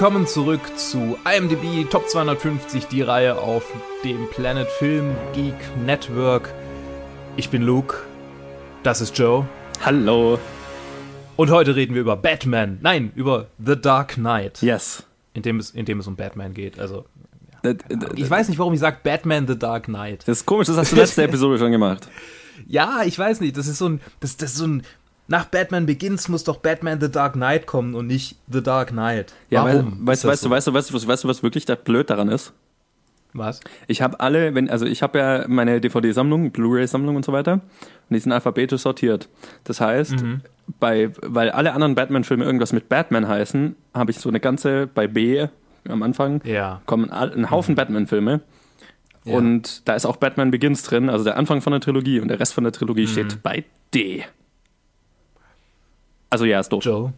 Willkommen zurück zu IMDb Top 250, die Reihe auf dem Planet Film Geek Network. Ich bin Luke, das ist Joe. Hallo. Und heute reden wir über Batman. Nein, über The Dark Knight. Yes. In dem es, in dem es um Batman geht. Also, Das, ich weiß nicht, warum ich sage Batman The Dark Knight. das ist komisch, das hast du letzte Episode schon gemacht. Ja, ich weiß nicht. Das ist so ein, das, das ist so ein. Nach Batman Begins muss doch Batman The Dark Knight kommen und nicht The Dark Knight. Ja, Warum? weißt, ist das weißt, du, so? weißt du, weißt du, weißt du, was wirklich da blöd daran ist? Was? Ich habe alle, wenn, also ich habe ja meine DVD-Sammlung, Blu-ray-Sammlung und so weiter, und die sind alphabetisch sortiert. Das heißt, bei, weil alle anderen Batman-Filme irgendwas mit Batman heißen, habe ich so eine ganze, bei B am Anfang, Ja. kommen ein Haufen Batman-Filme. Ja. Und da ist auch Batman Begins drin, also der Anfang von der Trilogie und der Rest von der Trilogie steht bei D. Also ja, ist doof. Joe,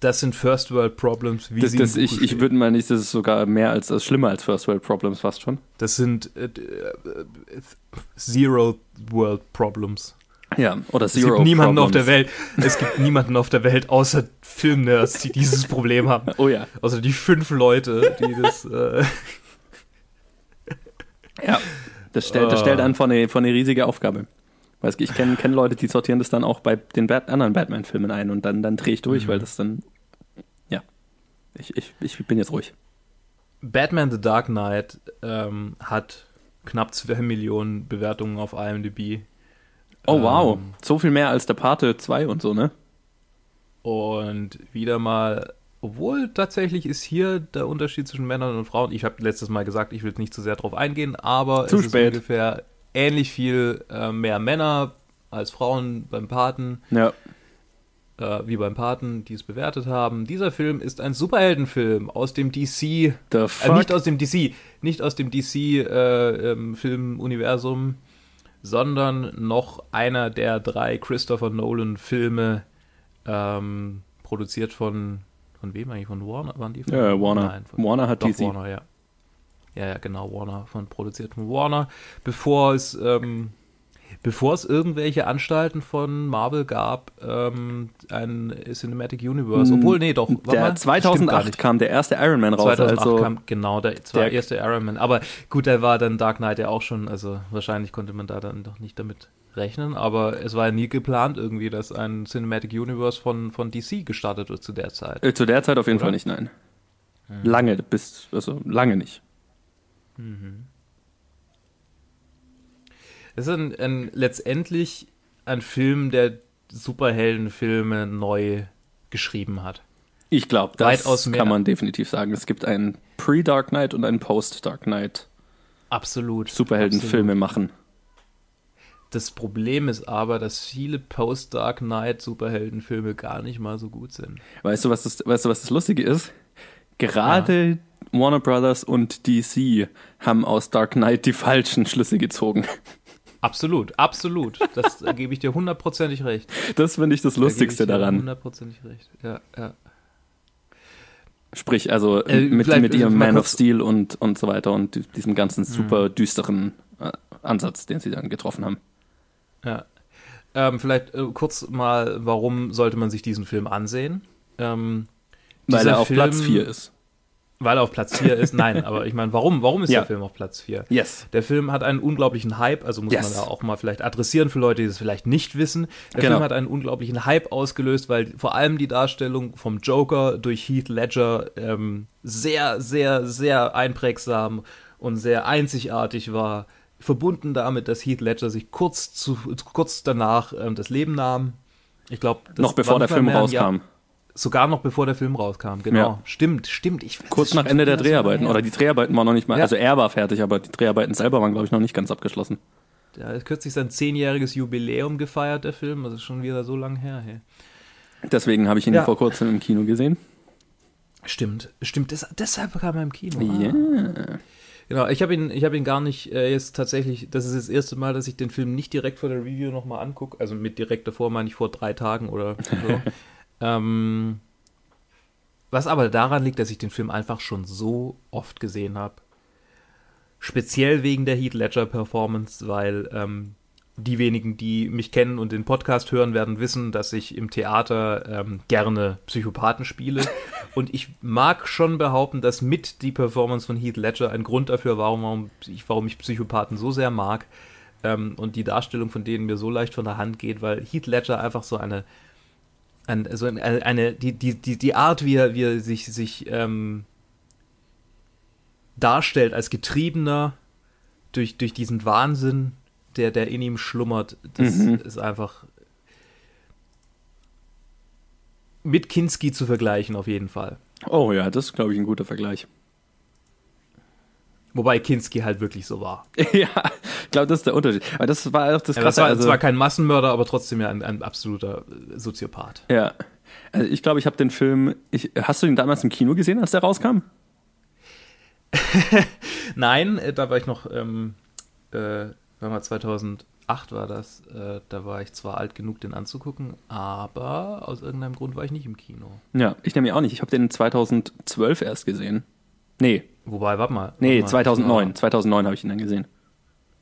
das sind First World Problems, wie Das, sie das, ich, ich würde mal nicht, das ist sogar mehr als, als schlimmer als First World Problems fast schon. Das sind äh, äh, Zero World Problems. Ja, oder Es Zero gibt niemanden auf der Problems. Welt. Es gibt niemanden auf der Welt außer Filmnerds, die dieses Problem haben. Oh ja. Außer die fünf Leute, die das. Äh, Ja. Das stellt, das Ah. stellt einen vor eine, vor eine riesige Aufgabe. Ich, ich kenne kenn Leute, die sortieren das dann auch bei den Bat anderen Batman-Filmen ein und dann, dann drehe ich durch, Mhm. weil das dann. Ja. Ich, ich, ich bin jetzt ruhig. Batman The Dark Knight ähm, hat knapp 2 Millionen Bewertungen auf IMDb. Oh wow. Ähm, So viel mehr als der Pate 2 und so, ne? Und wieder mal, obwohl tatsächlich ist hier der Unterschied zwischen Männern und Frauen. Ich habe letztes Mal gesagt, ich will nicht zu sehr drauf eingehen, aber Zu es spät. ist ungefähr ähnlich viel äh, mehr Männer als Frauen beim Paten, Ja. äh, wie beim Paten, die es bewertet haben. Dieser Film ist ein Superheldenfilm aus dem DC, äh, nicht aus dem DC, nicht aus dem äh, ähm, Filmuniversum, sondern noch einer der drei Christopher Nolan Filme, ähm, produziert von von wem eigentlich? Von Warner? Waren die von ja, Warner. Nein, von, Warner hat DC. Warner, ja. Ja, ja, genau, Warner, von produziert von Warner, bevor es, ähm, bevor es irgendwelche Anstalten von Marvel gab, ähm, ein Cinematic Universe. Obwohl, nee, doch. Der stimmt gar 2008 nicht. kam der erste Iron Man raus. 2008 also, kam genau der, der- erste Iron Man. Aber gut, da war dann Dark Knight ja auch schon, also wahrscheinlich konnte man da dann doch nicht damit rechnen, aber es war ja nie geplant irgendwie, dass ein Cinematic Universe von, von DC gestartet wird zu der Zeit. äh, zu der Zeit auf jeden Oder? Fall nicht, nein. Lange, bis, also lange nicht. Es ist ein, ein, letztendlich ein Film, der Superheldenfilme neu geschrieben hat. Ich glaube, das Weitaus kann man definitiv sagen. Es gibt einen Pre-Dark Knight und einen Post-Dark Knight Absolut. Superheldenfilme machen. Das Problem ist aber, dass viele Post-Dark Knight Superheldenfilme gar nicht mal so gut sind. Weißt du, was das, weißt du, was das Lustige ist? Gerade Warner Brothers und DC haben aus Dark Knight die falschen Schlüsse gezogen. Absolut, absolut. Das da gebe ich dir hundertprozentig recht. Das finde ich das Da Lustigste ich dir daran. Hundertprozentig recht. Ja, ja. Sprich, also Äh, mit, mit ihrem mal Man of Steel und, und so weiter und di- diesem ganzen super düsteren äh, Ansatz, den sie dann getroffen haben. Ja. Ähm, vielleicht äh, kurz mal, warum sollte man sich diesen Film ansehen? Ähm, Weil er auf Film- Platz 4 ist. Weil er auf Platz 4 ist. Nein, aber ich meine, warum, warum ist Ja. der Film auf Platz 4? Yes. Der Film hat einen unglaublichen Hype, also muss Yes. man da auch mal vielleicht adressieren für Leute, die es vielleicht nicht wissen. Der Genau. Film hat einen unglaublichen Hype ausgelöst, weil vor allem die Darstellung vom Joker durch Heath Ledger ähm, sehr, sehr, sehr einprägsam und sehr einzigartig war. Verbunden damit, dass Heath Ledger sich kurz, zu, kurz danach ähm, das Leben nahm. Ich glaube, Noch bevor der Film rauskam. Sogar noch bevor der Film rauskam, genau. Ja. Stimmt, stimmt. Ich, Kurz das nach ist Ende der Dreharbeiten. lange Oder die Dreharbeiten waren noch nicht mal. Ja. Also er war fertig, aber die Dreharbeiten selber waren, glaube ich, noch nicht ganz abgeschlossen. Der hat kürzlich sein zehnjähriges Jubiläum gefeiert, der Film. Das ist schon wieder so lang her. Hey. Deswegen habe ich ihn Ja. vor kurzem im Kino gesehen. Stimmt, stimmt. Des, deshalb kam er im Kino. Ja. Ah. Genau, ich habe ihn, ich habe ihn gar nicht äh, jetzt tatsächlich. Das ist das erste Mal, dass ich den Film nicht direkt vor der Review nochmal angucke. Also mit direkt davor meine ich vor drei Tagen oder so. ähm, was aber daran liegt, dass ich den Film einfach schon so oft gesehen habe. Speziell wegen der Heath Ledger Performance, weil ähm, die wenigen, die mich kennen und den Podcast hören, werden wissen, dass ich im Theater ähm, gerne Psychopathen spiele. und ich mag schon behaupten, dass mit die Performance von Heath Ledger ein Grund dafür war, warum ich, warum ich Psychopathen so sehr mag. Ähm, und die Darstellung von denen mir so leicht von der Hand geht, weil Heath Ledger einfach so eine, ein, also eine, die, die, die, die Art, wie er, wie er sich, sich ähm, darstellt als Getriebener durch, durch diesen Wahnsinn, der, der in ihm schlummert, das mhm. ist einfach mit Kinski zu vergleichen, auf jeden Fall. Oh ja, das ist, glaube ich, ein guter Vergleich. Wobei Kinski halt wirklich so war. ja, ich glaube, das ist der Unterschied. Aber das war auch das ja, Das war also, zwar kein Massenmörder, aber trotzdem ja ein, ein absoluter Soziopath. Ja. Also ich glaube, ich habe den Film. Ich, hast du ihn damals im Kino gesehen, als der rauskam? Nein, äh, da war ich noch, ähm, äh, mal 2008 war das. Äh, da war ich zwar alt genug, den anzugucken, aber aus irgendeinem Grund war ich nicht im Kino. Ja, ich nehme auch nicht. Ich habe den 2012 erst gesehen. Nee. Wobei, warte mal. Nee, warte mal. 2009. 2009 habe ich ihn dann gesehen.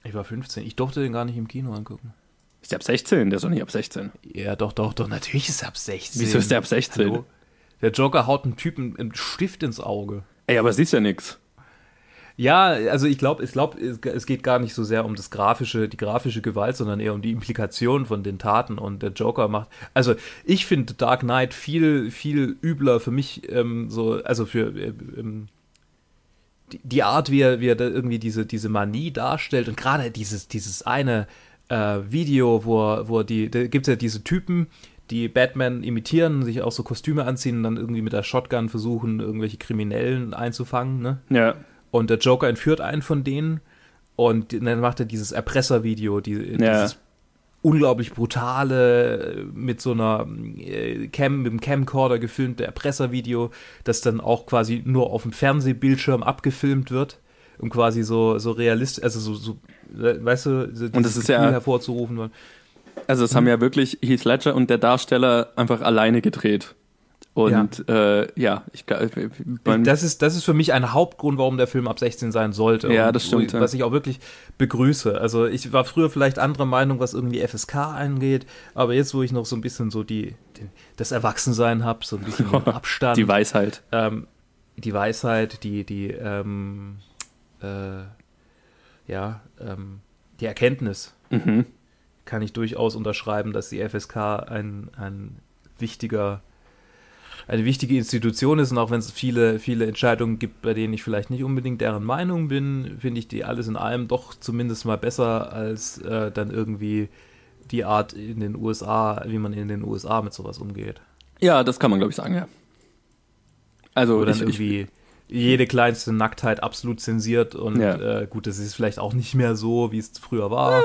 Ich war 15. Ich durfte den gar nicht im Kino angucken. Ist der ab 16? Der ist doch nicht ab 16. Ja, doch, doch, doch. Natürlich ist er ab 16. Wieso ist der ab 16? Hallo? Der Joker haut einen Typen im Stift ins Auge. Ey, aber siehst ja nichts. Ja, also ich glaube, ich glaub, es geht gar nicht so sehr um das grafische, die grafische Gewalt, sondern eher um die Implikation von den Taten. Und der Joker macht. Also ich finde Dark Knight viel, viel übler für mich, ähm, so, also für äh, ähm, die, die, Art, wie er, wie er irgendwie diese, diese Manie darstellt und gerade dieses, dieses eine äh, Video, wo er, wo er die, da gibt es ja diese Typen, die Batman imitieren, sich auch so Kostüme anziehen und dann irgendwie mit der Shotgun versuchen, irgendwelche Kriminellen einzufangen, ne? Ja. Und der Joker entführt einen von denen und dann macht er dieses Erpresservideo, die, ja. dieses unglaublich brutale, mit so einer äh, Cam, mit dem Camcorder gefilmte Erpresservideo, das dann auch quasi nur auf dem Fernsehbildschirm abgefilmt wird, um quasi so, so realistisch, also so, so weißt du, so und das ist Gefühl ja hervorzurufen. Also es haben ja wirklich Heath Ledger und der Darsteller einfach alleine gedreht. Und ja, äh, ja ich, das ist das ist für mich ein Hauptgrund, warum der Film ab 16 sein sollte. Ja, das stimmt. was ich auch wirklich begrüße. Also ich war früher vielleicht anderer Meinung, was irgendwie FSK angeht, aber jetzt, wo ich noch so ein bisschen so die, die das Erwachsensein habe, so ein bisschen Abstand, die Weisheit, ähm, die Weisheit, die die ähm, äh, ja ähm, die Erkenntnis. Mhm. Kann ich durchaus unterschreiben, dass die FSK ein, ein wichtiger eine wichtige Institution ist und auch wenn es viele, viele Entscheidungen gibt, bei denen ich vielleicht nicht unbedingt deren Meinung bin, finde ich die alles in allem doch zumindest mal besser als äh, dann irgendwie die Art in den USA, wie man in den USA mit sowas umgeht. Ja, das kann man glaube ich sagen, ja. Also Wo dann ich, irgendwie jede kleinste Nacktheit absolut zensiert und ja. äh, gut, das ist vielleicht auch nicht mehr so, wie es früher war,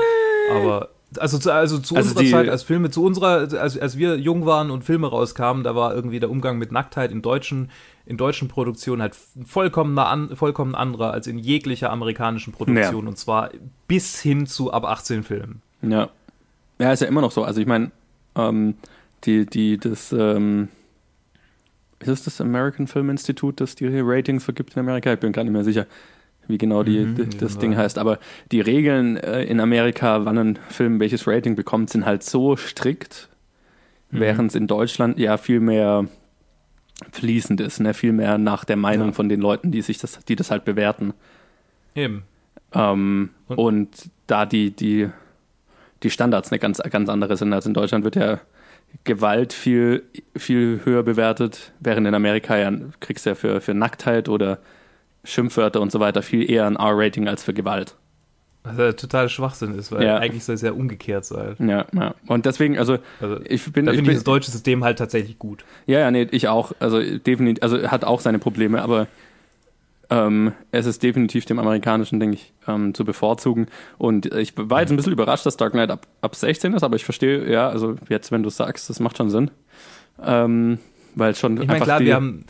aber also zu, also zu also unserer Zeit, als Filme, zu unserer, als, als wir jung waren und Filme rauskamen, da war irgendwie der Umgang mit Nacktheit in deutschen, in deutschen Produktionen halt vollkommen, an, vollkommen anderer als in jeglicher amerikanischen Produktion. Ja. Und zwar bis hin zu ab 18 Filmen. Ja. Ja, ist ja immer noch so. Also ich meine, ähm, die, die, das, ähm, ist das das American Film Institute, das die Ratings vergibt in Amerika? Ich bin gar nicht mehr sicher wie genau die, mhm, das Ding heißt. Aber die Regeln äh, in Amerika, wann ein Film welches Rating bekommt, sind halt so strikt, mhm. während es in Deutschland ja viel mehr fließend ist, ne? viel mehr nach der Meinung ja. von den Leuten, die sich das, die das halt bewerten. Eben. Ähm, und? und, da die, die, die Standards eine ganz, ganz andere sind als in Deutschland, wird ja Gewalt viel, viel höher bewertet, während in Amerika ja kriegst du ja für, für Nacktheit oder Schimpfwörter und so weiter viel eher ein R-Rating als für Gewalt. Was ja total Schwachsinn ist, weil ja. eigentlich soll es ja umgekehrt sein. Ja, ja. Und deswegen, also, also ich bin. Da finde ich das deutsche System halt tatsächlich gut. Ja, ja, nee, ich auch. Also definitiv, also hat auch seine Probleme, aber ähm, es ist definitiv dem amerikanischen, denke ich, ähm, zu bevorzugen. Und ich war jetzt ein bisschen überrascht, dass Dark Knight ab, ab 16 ist, aber ich verstehe, ja, also jetzt, wenn du sagst, das macht schon Sinn. Ähm, weil schon. Ich meine, klar, wir haben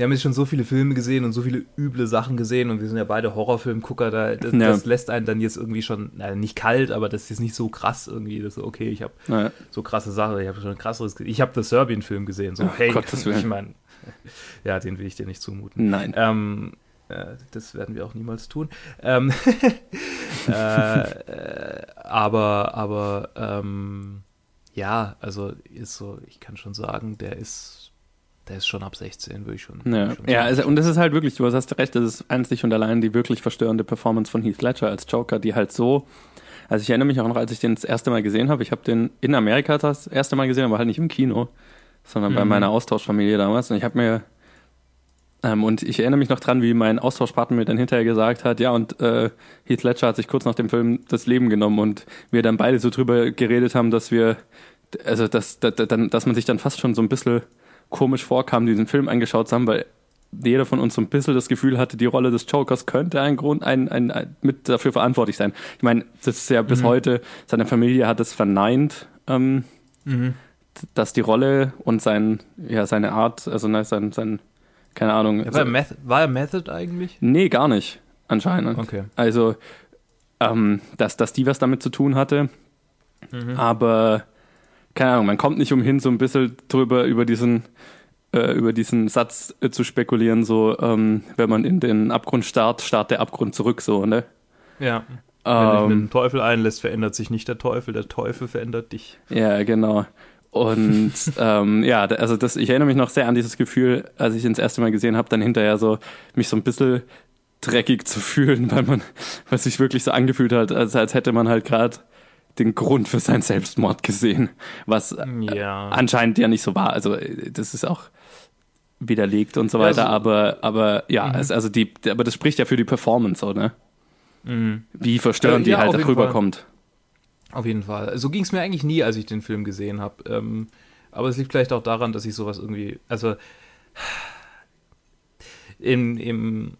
wir haben jetzt schon so viele Filme gesehen und so viele üble Sachen gesehen und wir sind ja beide Horrorfilmgucker, da, das, ja. das lässt einen dann jetzt irgendwie schon, na, nicht kalt, aber das ist nicht so krass irgendwie. Das ist okay, ich habe ja. so krasse Sachen, ich habe schon ein krasseres, ich habe das Serbien-Film gesehen, so, oh, hey, Gottes ich meine, ja, den will ich dir nicht zumuten. Nein. Ähm, äh, das werden wir auch niemals tun. Ähm, äh, äh, aber, aber, ähm, ja, also ist so, ich kann schon sagen, der ist, der ist schon ab 16, würde ich schon. Ja, schon ja also, und das ist halt wirklich, du hast recht, das ist einzig und allein die wirklich verstörende Performance von Heath Ledger als Joker, die halt so, also ich erinnere mich auch noch, als ich den das erste Mal gesehen habe, ich habe den in Amerika das erste Mal gesehen, aber halt nicht im Kino, sondern bei Mhm. meiner Austauschfamilie damals und ich habe mir ähm, und ich erinnere mich noch dran, wie mein Austauschpartner mir dann hinterher gesagt hat, ja, und äh, Heath Ledger hat sich kurz nach dem Film das Leben genommen und wir dann beide so drüber geredet haben, dass wir, also dass, dass, dass man sich dann fast schon so ein bisschen komisch vorkam, diesen Film angeschaut zu haben, weil jeder von uns so ein bisschen das Gefühl hatte, die Rolle des Jokers könnte ein Grund, ein, ein, ein mit dafür verantwortlich sein. Ich meine, das ist ja bis Mhm. heute, seine Familie hat es verneint, ähm, Mhm. dass die Rolle und sein, ja, seine Art, also ne, sein, sein, keine Ahnung. War, er Method, war er Method eigentlich? Nee, gar nicht, anscheinend. Okay. Also, ähm, dass, dass die was damit zu tun hatte. Mhm. Aber, keine Ahnung, man kommt nicht umhin, so ein bisschen drüber, über diesen, äh, über diesen Satz äh, zu spekulieren, so, ähm, wenn man in den Abgrund starrt, starrt der Abgrund zurück, so, ne? Ja. Wenn dich mit Ähm, dem Teufel einlässt, verändert sich nicht der Teufel, der Teufel verändert dich. Ja, genau. Und ähm, ja, also das, ich erinnere mich noch sehr an dieses Gefühl, als ich ihn das erste Mal gesehen habe, dann hinterher so mich so ein bisschen dreckig zu fühlen, weil man, weil es sich wirklich so angefühlt hat, als, als hätte man halt gerade den Grund für seinen Selbstmord gesehen, was äh, Ja. anscheinend ja nicht so war. Also äh, das ist auch widerlegt und so weiter, so- aber aber ja, Mhm. es, also die, aber das spricht ja für die Performance, oder? Mhm. Wie verstörend Ja, die halt rüberkommt. Auf jeden Fall. So ging es mir eigentlich nie, als ich den Film gesehen habe. Ähm, aber es liegt vielleicht auch daran, dass ich sowas irgendwie, also im, im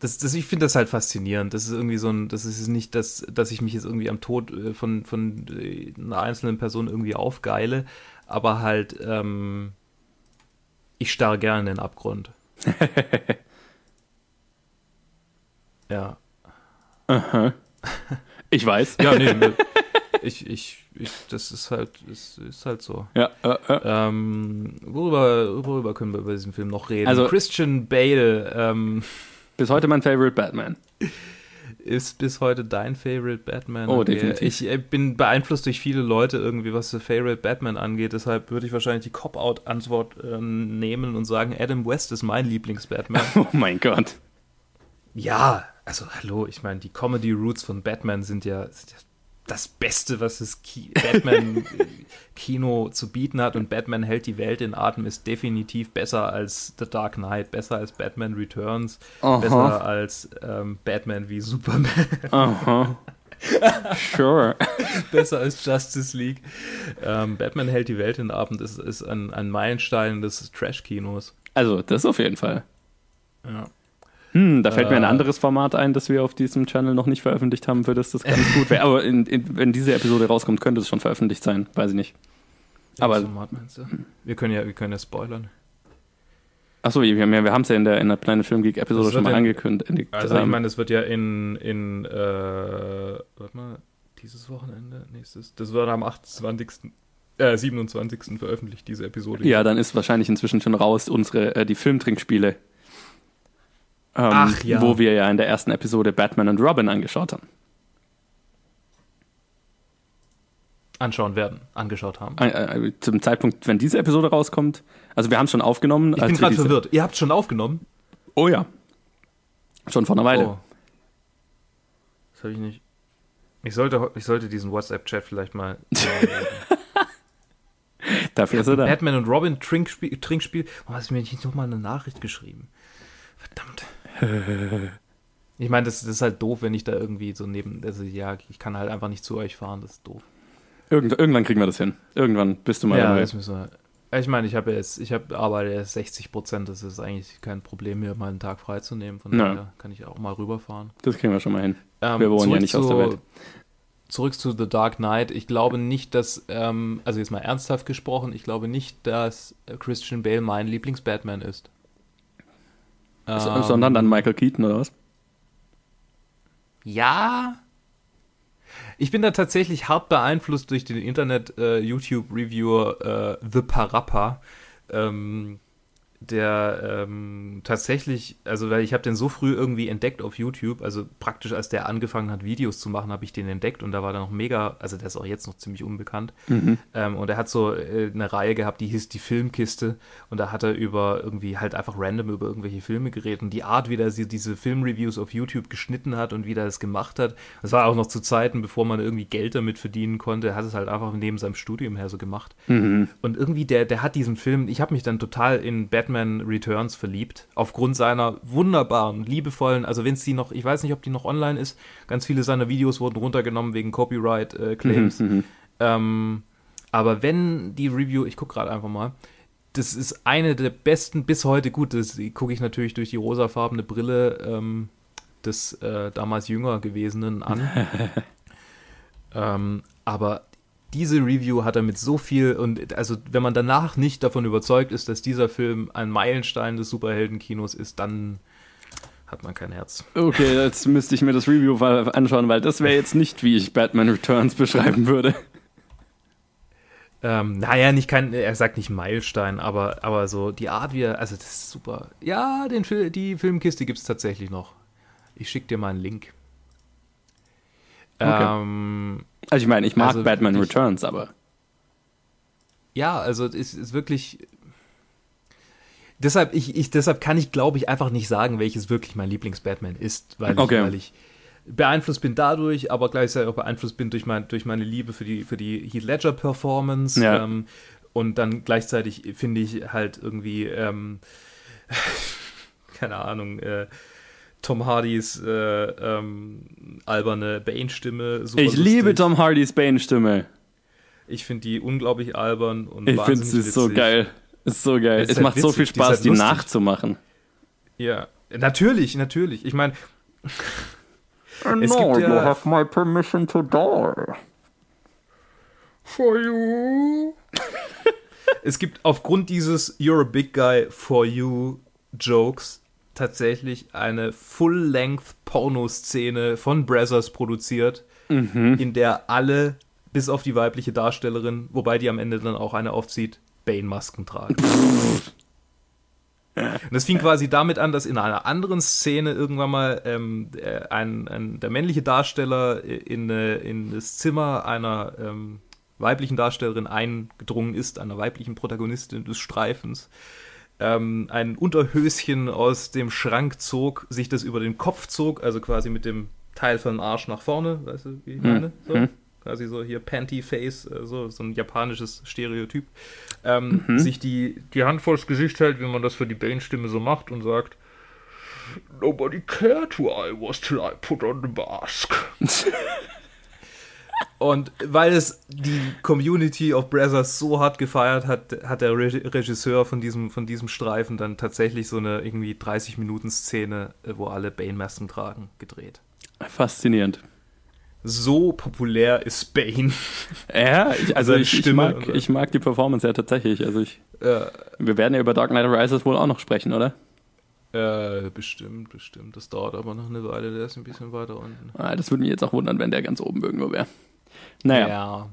das, das, ich finde das halt faszinierend. Das ist irgendwie so ein, das ist nicht, dass, dass ich mich jetzt irgendwie am Tod äh, von, von äh, einer einzelnen Person irgendwie aufgeile, aber halt, ähm, ich starre gerne in den Abgrund. ja. Aha. Ich weiß. Ja, nee, ne, ich, ich, ich, das ist halt, ist, ist halt so. Ja, äh, äh. Ähm, worüber, worüber können wir über diesen Film noch reden? Also- Christian Bale ähm, Bis heute mein Favorite Batman. ist bis heute dein Favorite Batman. Oh, Okay. definitiv. Ich äh, bin beeinflusst durch viele Leute irgendwie, was der Favorite Batman angeht. Deshalb würde ich wahrscheinlich die Cop-Out-Antwort ähm, nehmen und sagen, Adam West ist mein Lieblings-Batman. Oh mein Gott. ja, also hallo, ich meine, die Comedy-Roots von Batman sind ja, sind ja das Beste, was das Ki Batman-Kino zu bieten hat. Und Batman hält die Welt in Atem ist definitiv besser als The Dark Knight, besser als Batman Returns, Aha. besser als ähm, Batman wie Superman, Aha. Sure. besser als Justice League. Ähm, Batman hält die Welt in Atem ist, ist ein, ein Meilenstein des Trash-Kinos. Also, das auf jeden Fall. Ja. Hm, da fällt mir ein Äh. anderes Format ein, das wir auf diesem Channel noch nicht veröffentlicht haben, für das das ganz gut wäre. Aber in, in, wenn diese Episode rauskommt, könnte es schon veröffentlicht sein. Weiß ich nicht. Aber- Format meinst du? Wir können ja, wir können ja spoilern. Achso, wir haben ja, wir haben es ja in der, in der Planet Film Geek Episode schon mal in- angekündigt. Also ich meine, das wird ja in, in äh, warte mal, dieses Wochenende, nächstes, das wird am 28., äh, 27. veröffentlicht, diese Episode. ja, dann ist wahrscheinlich inzwischen schon raus unsere, äh, die Filmtrinkspiele. Ähm, Ach ja. Wo wir ja in der ersten Episode Batman und Robin angeschaut haben. Anschauen werden, angeschaut haben. Äh, äh, zum Zeitpunkt, wenn diese Episode rauskommt. Also wir haben es schon aufgenommen. Ich bin gerade verwirrt. Ihr habt schon aufgenommen? Oh ja. Schon vor einer Weile. Oh. Das habe ich nicht. Ich sollte, ich sollte diesen WhatsApp-Chat vielleicht mal. Dafür ist er da. Batman und Robin Trinkspiel. Trinkspiel. Warum hast du mir nicht nochmal eine Nachricht geschrieben? Verdammt. Ich meine, das, das ist halt doof, wenn ich da irgendwie so neben. Also, ja, ich kann halt einfach nicht zu euch fahren, das ist doof. Irgend, irgendwann kriegen wir das hin. Irgendwann bist du mal ja, dabei. das müssen wir. Ich meine, ich habe jetzt, ich habe arbeite erst 60 Prozent, das ist eigentlich kein Problem, mir mal einen Tag freizunehmen. Von Ja. daher kann ich auch mal rüberfahren. Das kriegen wir schon mal hin. Ähm, Wir wohnen ja nicht aus der zu- Welt. Zurück zu The Dark Knight. Ich glaube nicht, dass, ähm, also jetzt mal ernsthaft gesprochen, ich glaube nicht, dass Christian Bale mein Lieblings-Batman ist. Ähm, Sondern dann Michael Keaton oder was? Ja. Ich bin da tatsächlich hart beeinflusst durch den Internet-YouTube-Reviewer äh, The Parappa. Ähm, der ähm, tatsächlich, also weil ich habe den so früh irgendwie entdeckt auf YouTube, also praktisch als der angefangen hat, Videos zu machen, habe ich den entdeckt und da war der noch mega, also der ist auch jetzt noch ziemlich unbekannt. Mhm. Ähm, und er hat so äh, eine Reihe gehabt, die hieß die Filmkiste und da hat er über irgendwie halt einfach random über irgendwelche Filme geredet und die Art, wie er diese Filmreviews auf YouTube geschnitten hat und wie er das gemacht hat, das war auch noch zu Zeiten, bevor man irgendwie Geld damit verdienen konnte, er hat es halt einfach neben seinem Studium her so gemacht. Mhm. Und irgendwie der, der hat diesen Film, ich habe mich dann total in Batman Batman Returns verliebt. Aufgrund seiner wunderbaren, liebevollen, also wenn es die noch, ich weiß nicht, ob die noch online ist, ganz viele seiner Videos wurden runtergenommen wegen Copyright-Claims. Äh, mhm, mhm, ähm, aber wenn die Review, ich gucke gerade einfach mal, das ist eine der besten bis heute, gut, das gucke ich natürlich durch die rosafarbene Brille ähm, des äh, damals jünger gewesenen an. ähm, aber diese Review hat er mit so viel und also wenn man danach nicht davon überzeugt ist, dass dieser Film ein Meilenstein des Superheldenkinos ist, dann hat man kein Herz. Okay, jetzt müsste ich mir das Review anschauen, weil das wäre jetzt nicht, wie ich Batman Returns beschreiben würde. Ähm, naja, nicht kein, er sagt nicht Meilenstein, aber, aber so die Art, wie er, also das ist super. Ja, den Fil die Filmkiste gibt es tatsächlich noch. Ich schicke dir mal einen Link. Okay. Ähm, also ich meine, ich mag also Batman wirklich, Returns, aber. Ja, also es ist wirklich. Deshalb, ich, ich, deshalb kann ich, glaube ich, einfach nicht sagen, welches wirklich mein Lieblings-Batman ist, weil ich, okay. weil ich beeinflusst bin dadurch, aber gleichzeitig auch beeinflusst bin durch, mein, durch meine Liebe für die, für die Heath Ledger-Performance. Ja. Ähm, und dann gleichzeitig finde ich halt irgendwie, ähm, keine Ahnung, äh, Tom Hardys äh, ähm, alberne Bane-Stimme. Ich lustig. liebe Tom Hardys Bane-Stimme. Ich finde die unglaublich albern und Ich finde sie so geil. Ist so geil. Es, es halt macht witzig, so viel Spaß, halt die, die nachzumachen. Ja, natürlich, natürlich. Ich meine, es no, gibt ja, you have my permission to die. For you. es gibt aufgrund dieses You're a big guy for you Jokes tatsächlich eine Full-Length-Porno-Szene von Brazzers produziert, mhm. in der alle, bis auf die weibliche Darstellerin, wobei die am Ende dann auch eine aufzieht, Bane-Masken tragen. Und das fing quasi damit an, dass in einer anderen Szene irgendwann mal ähm, ein, ein, der männliche Darsteller in, in das Zimmer einer ähm, weiblichen Darstellerin eingedrungen ist, einer weiblichen Protagonistin des Streifens ähm, ein Unterhöschen aus dem Schrank zog, sich das über den Kopf zog, also quasi mit dem Teil von Arsch nach vorne, weißt du, wie ich hm. meine? So. Hm. Quasi so hier Panty-Face, äh, so, so ein japanisches Stereotyp. Ähm, mhm. Sich die, die Hand vors Gesicht hält, wie man das für die Bane-Stimme so macht und sagt: Nobody cared who I was till I put on the mask. Und weil es die Community of Brothers so hart gefeiert hat, hat der Regisseur von diesem, von diesem Streifen dann tatsächlich so eine irgendwie 30-Minuten-Szene, äh, wo alle Bane-Masken tragen, gedreht. Faszinierend. So populär ist Bane. Ja, ich, also ich, ich, mag, ich mag die Performance ja tatsächlich. Also ich, äh, wir werden ja über Dark Knight Rises wohl auch noch sprechen, oder? Äh, bestimmt, bestimmt. Das dauert aber noch eine Weile, der ist ein bisschen weiter unten. Ah, das würde mich jetzt auch wundern, wenn der ganz oben irgendwo wäre. Naja. Ja.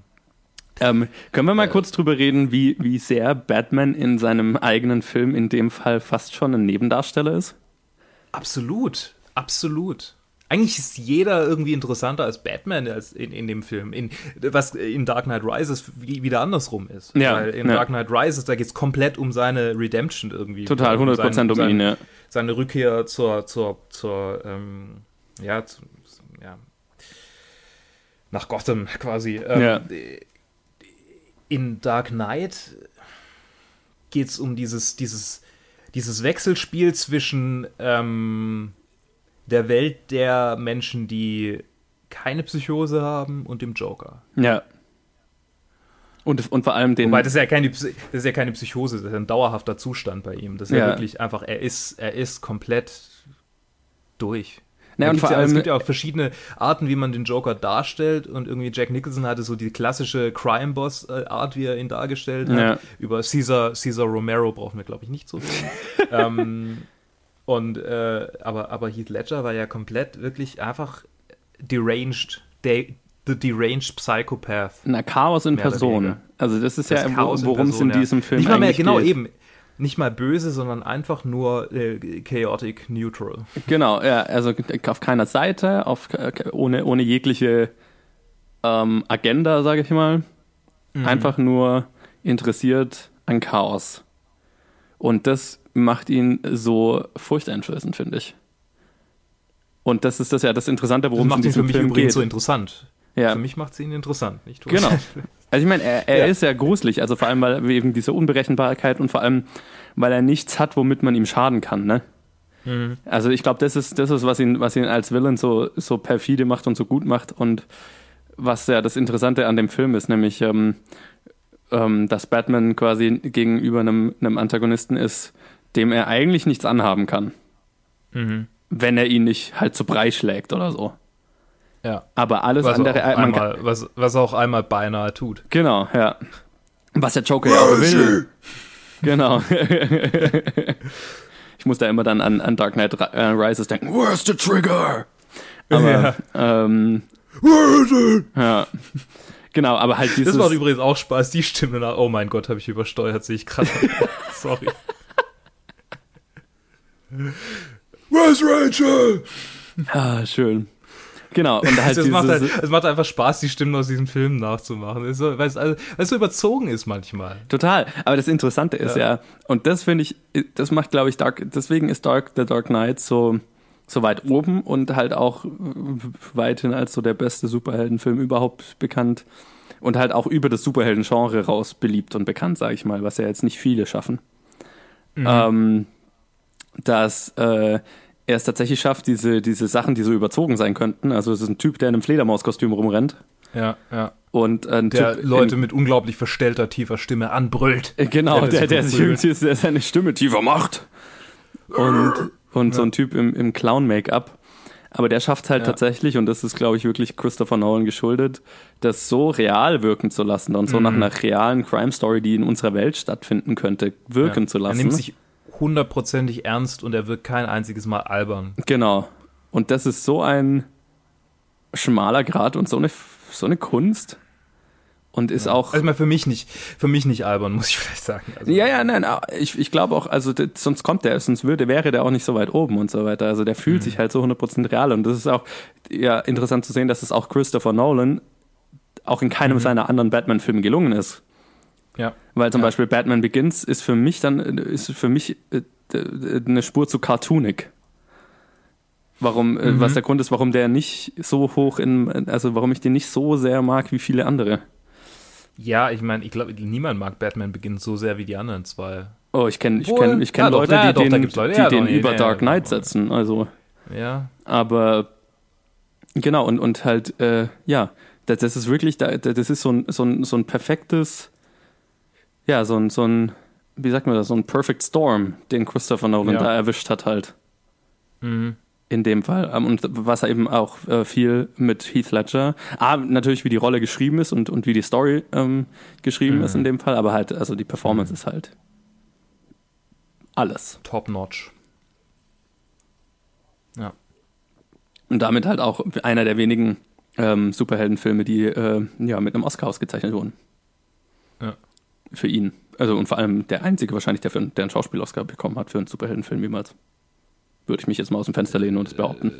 Ähm, können wir mal äh, kurz drüber reden, wie, wie sehr Batman in seinem eigenen Film in dem Fall fast schon ein Nebendarsteller ist? Absolut, absolut. Eigentlich ist jeder irgendwie interessanter als Batman als in, in dem Film. In, was in Dark Knight Rises wieder andersrum ist. Ja, Weil in ja. Dark Knight Rises, da geht es komplett um seine Redemption irgendwie. Total, 100% um, sein, um ihn, ja. Seine Rückkehr zur, zur, zur ähm, ja, zu, ja, nach Gotham quasi. Ähm, ja. In Dark Knight geht es um dieses, dieses, dieses Wechselspiel zwischen ähm, der Welt der Menschen, die keine Psychose haben und dem Joker. Ja. Und, und vor allem den. Wobei, das ist, ja keine, das ist ja keine Psychose, das ist ein dauerhafter Zustand bei ihm. Das ist ja, ja wirklich einfach, er ist, er ist komplett durch. Ja, und vor ja, allem, es gibt ja auch verschiedene Arten, wie man den Joker darstellt. Und irgendwie Jack Nicholson hatte so die klassische Crime-Boss-Art, wie er ihn dargestellt hat. Ja. Über Caesar, Caesar Romero brauchen wir, glaube ich, nicht so reden. ähm, und, äh, aber, aber Heath Ledger war ja komplett wirklich einfach deranged, de, the deranged Psychopath. Na, Chaos in Person. Also das ist das ja, worum es in diesem Film Nicht mal mehr, genau, eben nicht mal böse, sondern einfach nur äh, chaotic neutral. Genau, ja, also auf keiner Seite, auf, ohne, ohne jegliche ähm, Agenda, sage ich mal. Mhm. Einfach nur interessiert an Chaos. Und das macht ihn so furchteinflößend, finde ich. Und das ist das ja das Interessante, worum das es in diesem für mich Film übrigens geht. so interessant. Ja. Für mich macht sie ihn interessant, nicht? Genau. Also ich meine, er, er Ja. ist ja gruselig, also vor allem weil eben diese Unberechenbarkeit und vor allem, weil er nichts hat, womit man ihm schaden kann, ne? Mhm. Also ich glaube, das ist das ist, was ihn, was ihn als Villain so, so perfide macht und so gut macht und was ja das Interessante an dem Film ist, nämlich ähm, ähm, dass Batman quasi gegenüber einem, einem Antagonisten ist, dem er eigentlich nichts anhaben kann, Mhm. wenn er ihn nicht halt zu Brei schlägt oder so. Ja. Aber alles Was, andere, auch äh, einmal, was, was auch einmal beinahe tut. Genau, ja. Was der Joker ja auch will. Genau. ich muss da immer dann an, an Dark Knight äh, Rises denken. Where's the trigger? Aber, Ja. ähm, ja. Genau, aber halt dieses. Das macht übrigens auch Spaß, die Stimme nach. Oh mein Gott, habe ich übersteuert, sehe ich gerade. Sorry. Where's Rachel? ah, schön. Genau, und halt es, macht halt, es macht einfach Spaß, die Stimmen aus diesen Filmen nachzumachen. So, weil, es, also, weil es so überzogen ist manchmal. Total. Aber das Interessante ist ja, Ja. und das finde ich, das macht, glaube ich, Dark, deswegen ist Dark, The Dark Knight so, so weit oben und halt auch weithin als so der beste Superheldenfilm überhaupt bekannt und halt auch über das Superhelden-Genre raus beliebt und bekannt, sage ich mal, was ja jetzt nicht viele schaffen. Ähm, dass äh, er es tatsächlich schafft, diese, diese Sachen, die so überzogen sein könnten, also es ist ein Typ, der in einem Fledermauskostüm rumrennt Ja, ja. und ein Der Typ Leute in, mit unglaublich verstellter, tiefer Stimme anbrüllt. Äh, Genau, Der der, sich der sich irgendwie der seine Stimme tiefer macht. Und, und so ein Typ im, im Clown-Make-up. Aber der schafft halt Ja. tatsächlich, und das ist, glaube ich, wirklich Christopher Nolan geschuldet, das so real wirken zu lassen und so Mhm. nach einer realen Crime-Story, die in unserer Welt stattfinden könnte, wirken Ja. zu lassen. Er nimmt sich hundertprozentig ernst und er wirkt kein einziges Mal albern. Genau. Und das ist so ein schmaler Grad und so eine, so eine Kunst. Und ist auch. Also mal für mich nicht, für mich nicht albern, muss ich vielleicht sagen. Also, Ja, ja, nein, ich, ich glaube auch, also das, sonst kommt der, sonst würde, wäre der auch nicht so weit oben und so weiter. Also der fühlt sich halt so 100% real und das ist auch ja interessant zu sehen, dass es auch Christopher Nolan auch in keinem seiner anderen Batman-Filme gelungen ist. Ja. Weil zum Ja. Beispiel Batman Begins ist für mich dann, ist für mich äh, eine Spur zu cartoonig. Warum, äh, was der Grund ist, warum der nicht so hoch in, also warum ich den nicht so sehr mag wie viele andere. Ja, ich meine, ich glaube, niemand mag Batman Begins so sehr wie die anderen zwei. Oh, ich kenne ich kenn, ich kenn ja, Leute, ja, die doch, den, Leute, die ja, den doch, über nee, Dark Knight nee. setzen. Also, Ja. aber genau, und, und halt, äh, ja, das, das ist wirklich, da- das ist so ein, so ein, so ein perfektes, ja, so ein, so ein, wie sagt man das, so ein Perfect Storm, den Christopher Nolan Ja. da erwischt hat halt. Mhm. In dem Fall. Ähm, Und was er eben auch äh, viel mit Heath Ledger. A, natürlich, wie die Rolle geschrieben ist und, und wie die Story ähm, geschrieben Mhm. ist in dem Fall, aber halt, also die Performance ist halt alles. Top notch. Ja. Und damit halt auch einer der wenigen ähm, Superheldenfilme, die äh, ja mit einem Oscar ausgezeichnet wurden. Für ihn. Also und vor allem der einzige wahrscheinlich, der, für, der einen Schauspiel-Oscar bekommen hat für einen Superheldenfilm jemals. Würde ich mich jetzt mal aus dem Fenster lehnen und es behaupten.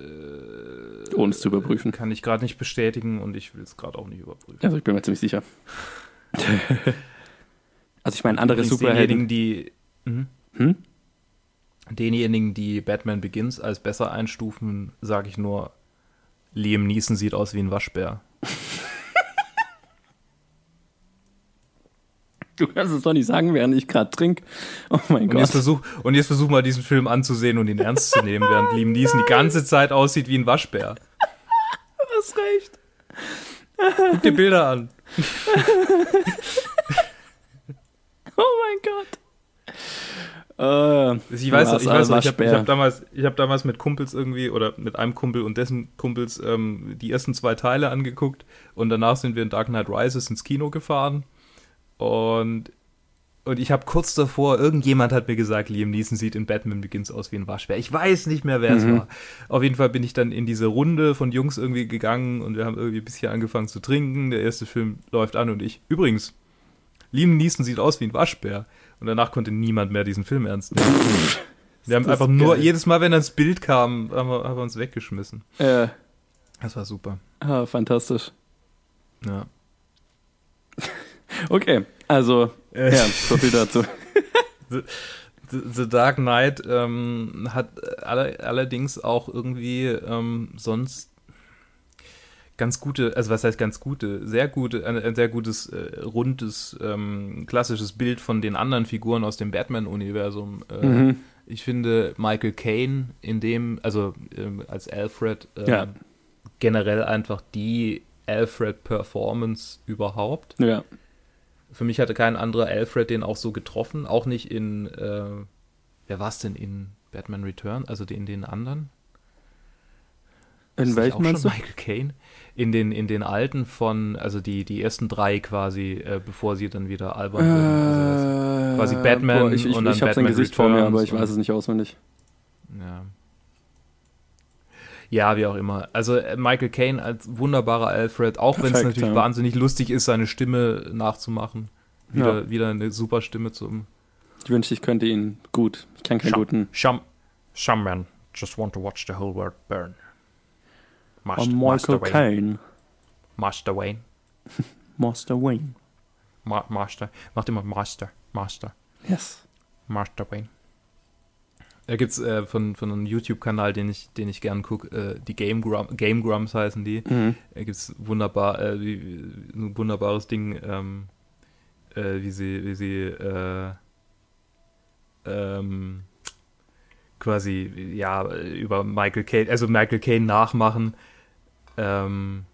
Ohne es zu überprüfen. Kann ich gerade nicht bestätigen und ich will es gerade auch nicht überprüfen. Also ich bin mir ziemlich sicher. also ich meine, andere Übrigens Superhelden. Denjenigen, die, mhm. Hm? denjenigen, die Batman Begins als besser einstufen, sage ich nur, Liam Neeson sieht aus wie ein Waschbär. Du kannst es doch nicht sagen, während ich gerade trinke. Oh mein Und jetzt, Gott. versuch, und jetzt versuch mal diesen Film anzusehen und ihn ernst zu nehmen, während Liam Neeson die ganze Zeit aussieht wie ein Waschbär. Du hast recht. Guck dir Bilder an. Oh mein Gott. Äh, Ich weiß, ich weiß ich habe hab damals, ich hab damals mit Kumpels irgendwie oder mit einem Kumpel und dessen Kumpels ähm, die ersten zwei Teile angeguckt und danach sind wir in Dark Knight Rises ins Kino gefahren und und ich habe kurz davor, irgendjemand hat mir gesagt, Liam Neeson sieht in Batman Begins aus wie ein Waschbär. Ich weiß nicht mehr, wer es Mhm. war. Auf jeden Fall bin ich dann in diese Runde von Jungs irgendwie gegangen und wir haben irgendwie ein bisschen angefangen zu trinken. Der erste Film läuft an und ich, übrigens, Liam Neeson sieht aus wie ein Waschbär. Und danach konnte niemand mehr diesen Film ernst nehmen. wir haben einfach nur, jedes Mal, wenn das Bild kam, haben wir, haben wir uns weggeschmissen. Äh, Das war super. ah, fantastisch. Ja. Okay, also, Äh. ja, so viel dazu. The, The Dark Knight ähm, hat alle, allerdings auch irgendwie ähm, sonst ganz gute, also was heißt ganz gute, sehr gute, ein, ein sehr gutes, äh, rundes, ähm, klassisches Bild von den anderen Figuren aus dem Batman-Universum. Äh, Mhm. Ich finde Michael Caine in dem, also ähm, als Alfred, ähm, Ja. generell einfach die Alfred-Performance überhaupt. Ja. Für mich hatte kein anderer Alfred den auch so getroffen, auch nicht in, äh, wer war es denn in Batman Return, also in den anderen? In welchem meinst du? Michael Caine? In den, in den alten von, also die, die ersten drei quasi, äh, bevor sie dann wieder albern. Also Äh, quasi Batman boah, ich, ich, und dann ich habe sein Batman Gesicht vor mir, Returns aber ich weiß es nicht auswendig. ja. Ja, wie auch immer. Also äh, Michael Caine als wunderbarer Alfred, auch wenn es natürlich ja. wahnsinnig lustig ist, seine Stimme nachzumachen. Wieder, Ja. wieder eine super Stimme zum, Ich wünschte, ich könnte ihn gut. Ich kann keinen Schau. guten. Some, some men just want to watch the whole world burn. Master, Oh, Michael. Caine. Master Wayne. Master Wayne. Ma Master. Macht immer Master. Master. Yes. Master Wayne. Da gibt's äh, von, von einem YouTube-Kanal, den ich, den ich gern gucke, äh, die Game, Grum Game Grumps heißen die. Mhm. Da gibt's wunderbar, äh, wie, ein wunderbares Ding, ähm, äh, wie sie, wie sie, äh, ähm, quasi, ja, über Michael Caine, also Michael Caine nachmachen, ähm,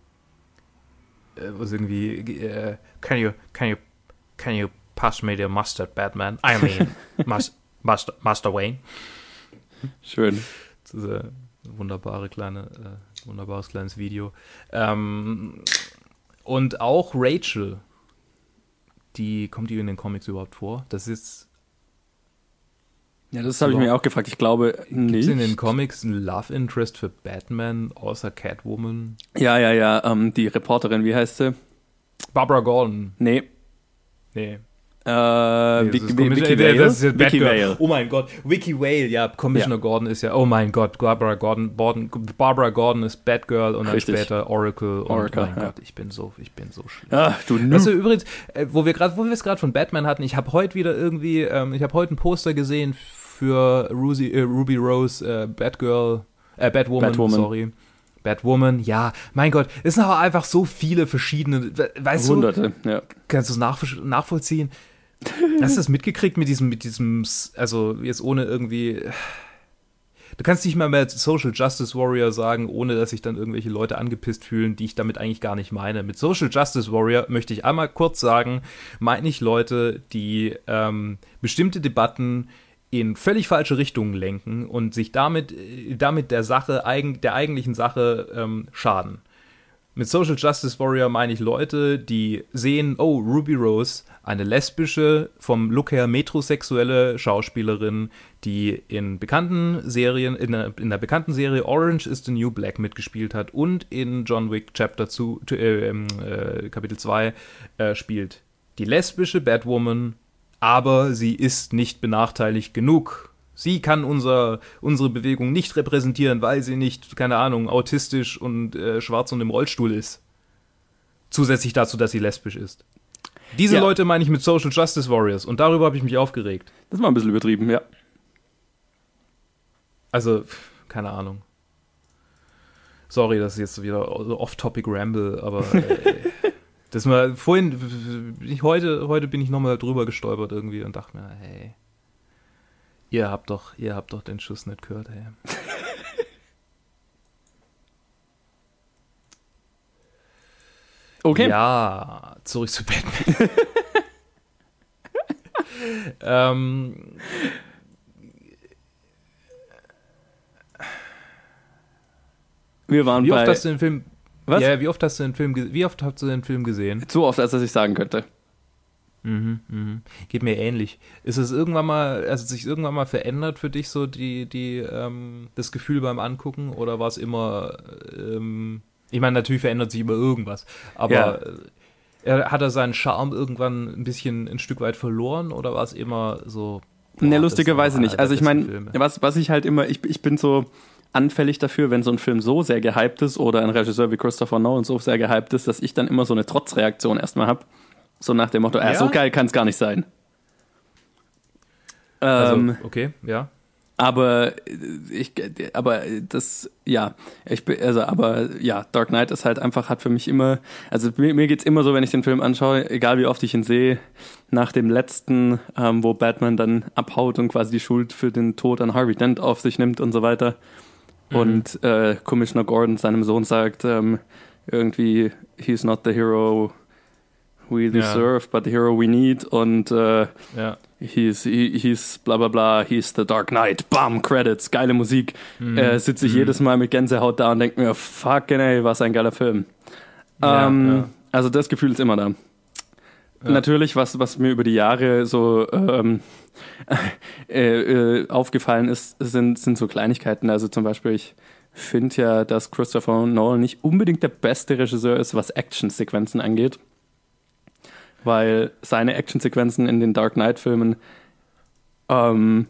äh, wo es irgendwie, äh, can you, can you, can you pass me the mustard, Batman? I mean, Mas Master, Master Wayne. Schön. Das ist ein wunderbare kleine, äh, wunderbares kleines Video. Ähm, und auch Rachel, die kommt die in den Comics überhaupt vor? Das ist Ja, das habe ich mir auch gefragt. Ich glaube Gibt nicht. es in den Comics ein Love Interest für Batman außer Catwoman? ja, ja, ja. Ähm, die Reporterin, wie heißt sie? Barbara Gordon. Nee. Nee. Äh, Nee, Vicky, äh, Vale. das ist jetzt Vicky Batgirl. Vale. Oh mein Gott, Vicky Vale, ja, Commissioner Gordon ist ja, oh mein Gott, Barbara Gordon, Borden, Barbara Gordon ist Batgirl und dann Richtig. später Oracle. Und, Oracle, oh mein ja. Gott, ich bin so, ich bin so schlimm. Ah, du Weißt du, übrigens, äh, wo wir gerade, wo wir es gerade von Batman hatten, ich habe heute wieder irgendwie, ähm, ich habe heute ein Poster gesehen für Ruby, äh, Ruby Rose, äh, Batgirl, äh, Batwoman, Batwoman. sorry. Batwoman, ja, mein Gott, es sind aber einfach so viele verschiedene, we- weißt du, Hunderte, ja. kannst du es nachvoll- nachvollziehen? Hast du das mitgekriegt mit diesem, mit diesem, also jetzt ohne irgendwie, du kannst nicht mal mehr Social Justice Warrior sagen, ohne dass sich dann irgendwelche Leute angepisst fühlen, die ich damit eigentlich gar nicht meine. Mit Social Justice Warrior möchte ich einmal kurz sagen, meine ich Leute, die ähm, bestimmte Debatten in völlig falsche Richtungen lenken und sich damit, damit der Sache, der eigentlichen Sache ähm, schaden. Mit Social Justice Warrior meine ich Leute, die sehen, oh, Ruby Rose, eine lesbische, vom Look her metrosexuelle Schauspielerin, die in bekannten Serien, in der, in der bekannten Serie Orange is the New Black mitgespielt hat und in John Wick Chapter 2, äh, ähm, äh, Kapitel 2 äh, spielt. Die lesbische Batwoman, aber sie ist nicht benachteiligt genug. Sie kann unser, unsere Bewegung nicht repräsentieren, weil sie nicht, keine Ahnung, autistisch und äh, schwarz und im Rollstuhl ist. Zusätzlich dazu, dass sie lesbisch ist. Diese Ja. Leute meine ich mit Social Justice Warriors und darüber habe ich mich aufgeregt. Das war ein bisschen übertrieben, ja. Also, keine Ahnung. Sorry, das ist jetzt wieder off-topic Ramble, aber äh, das mal vorhin, ich, heute, heute bin ich nochmal drüber gestolpert irgendwie und dachte mir, hey, ihr habt doch, ihr habt doch den Schuss nicht gehört, hey. Okay. Ja, zurück zu Batman. ähm, Wir waren wie bei. oft hast du den Film? Was? Ja, wie oft hast du den Film? Wie oft hast du den Film gesehen? Zu oft, als dass ich sagen könnte. Mhm, mhm. Geht mir ähnlich. Ist es irgendwann mal, also sich irgendwann mal verändert für dich so die, die, ähm, das Gefühl beim Angucken oder war es immer, ähm, ich meine, natürlich verändert sich immer irgendwas, aber Ja. äh, Er, hat er seinen Charme irgendwann ein bisschen ein Stück weit verloren oder war es immer so? boah, ne, lustigerweise nicht. Also ich meine, was, was ich halt immer, ich, ich bin so anfällig dafür, wenn so ein Film so sehr gehypt ist oder ein Regisseur wie Christopher Nolan so sehr gehypt ist, dass ich dann immer so eine Trotzreaktion erstmal habe. So nach dem Motto, ja? so geil kann es gar nicht sein. Also, ähm, okay, ja. Aber ich, aber das, ja, ich bin, also, aber ja, Dark Knight ist halt einfach, hat für mich immer, also mir, mir geht's immer so, wenn ich den Film anschaue, egal wie oft ich ihn sehe, nach dem letzten, ähm, wo Batman dann abhaut und quasi die Schuld für den Tod an Harvey Dent auf sich nimmt und so weiter. Mhm. Und äh, Commissioner Gordon seinem Sohn sagt, ähm, irgendwie, he's not the hero we deserve, but the hero we need. Und äh, ja he's, he, he's bla bla bla, he's the Dark Knight, bam, Credits, geile Musik. Mhm. Äh, sitze ich mhm. jedes Mal mit Gänsehaut da und denke mir, fucking ey, was ein geiler Film. Ja, ähm, ja. Also das Gefühl ist immer da. Natürlich, was, was mir über die Jahre so ähm, äh, äh, aufgefallen ist, sind, sind so Kleinigkeiten. Also zum Beispiel, ich finde ja, dass Christopher Nolan nicht unbedingt der beste Regisseur ist, was Actionsequenzen angeht weil seine Actionsequenzen in den Dark Knight-Filmen, ähm,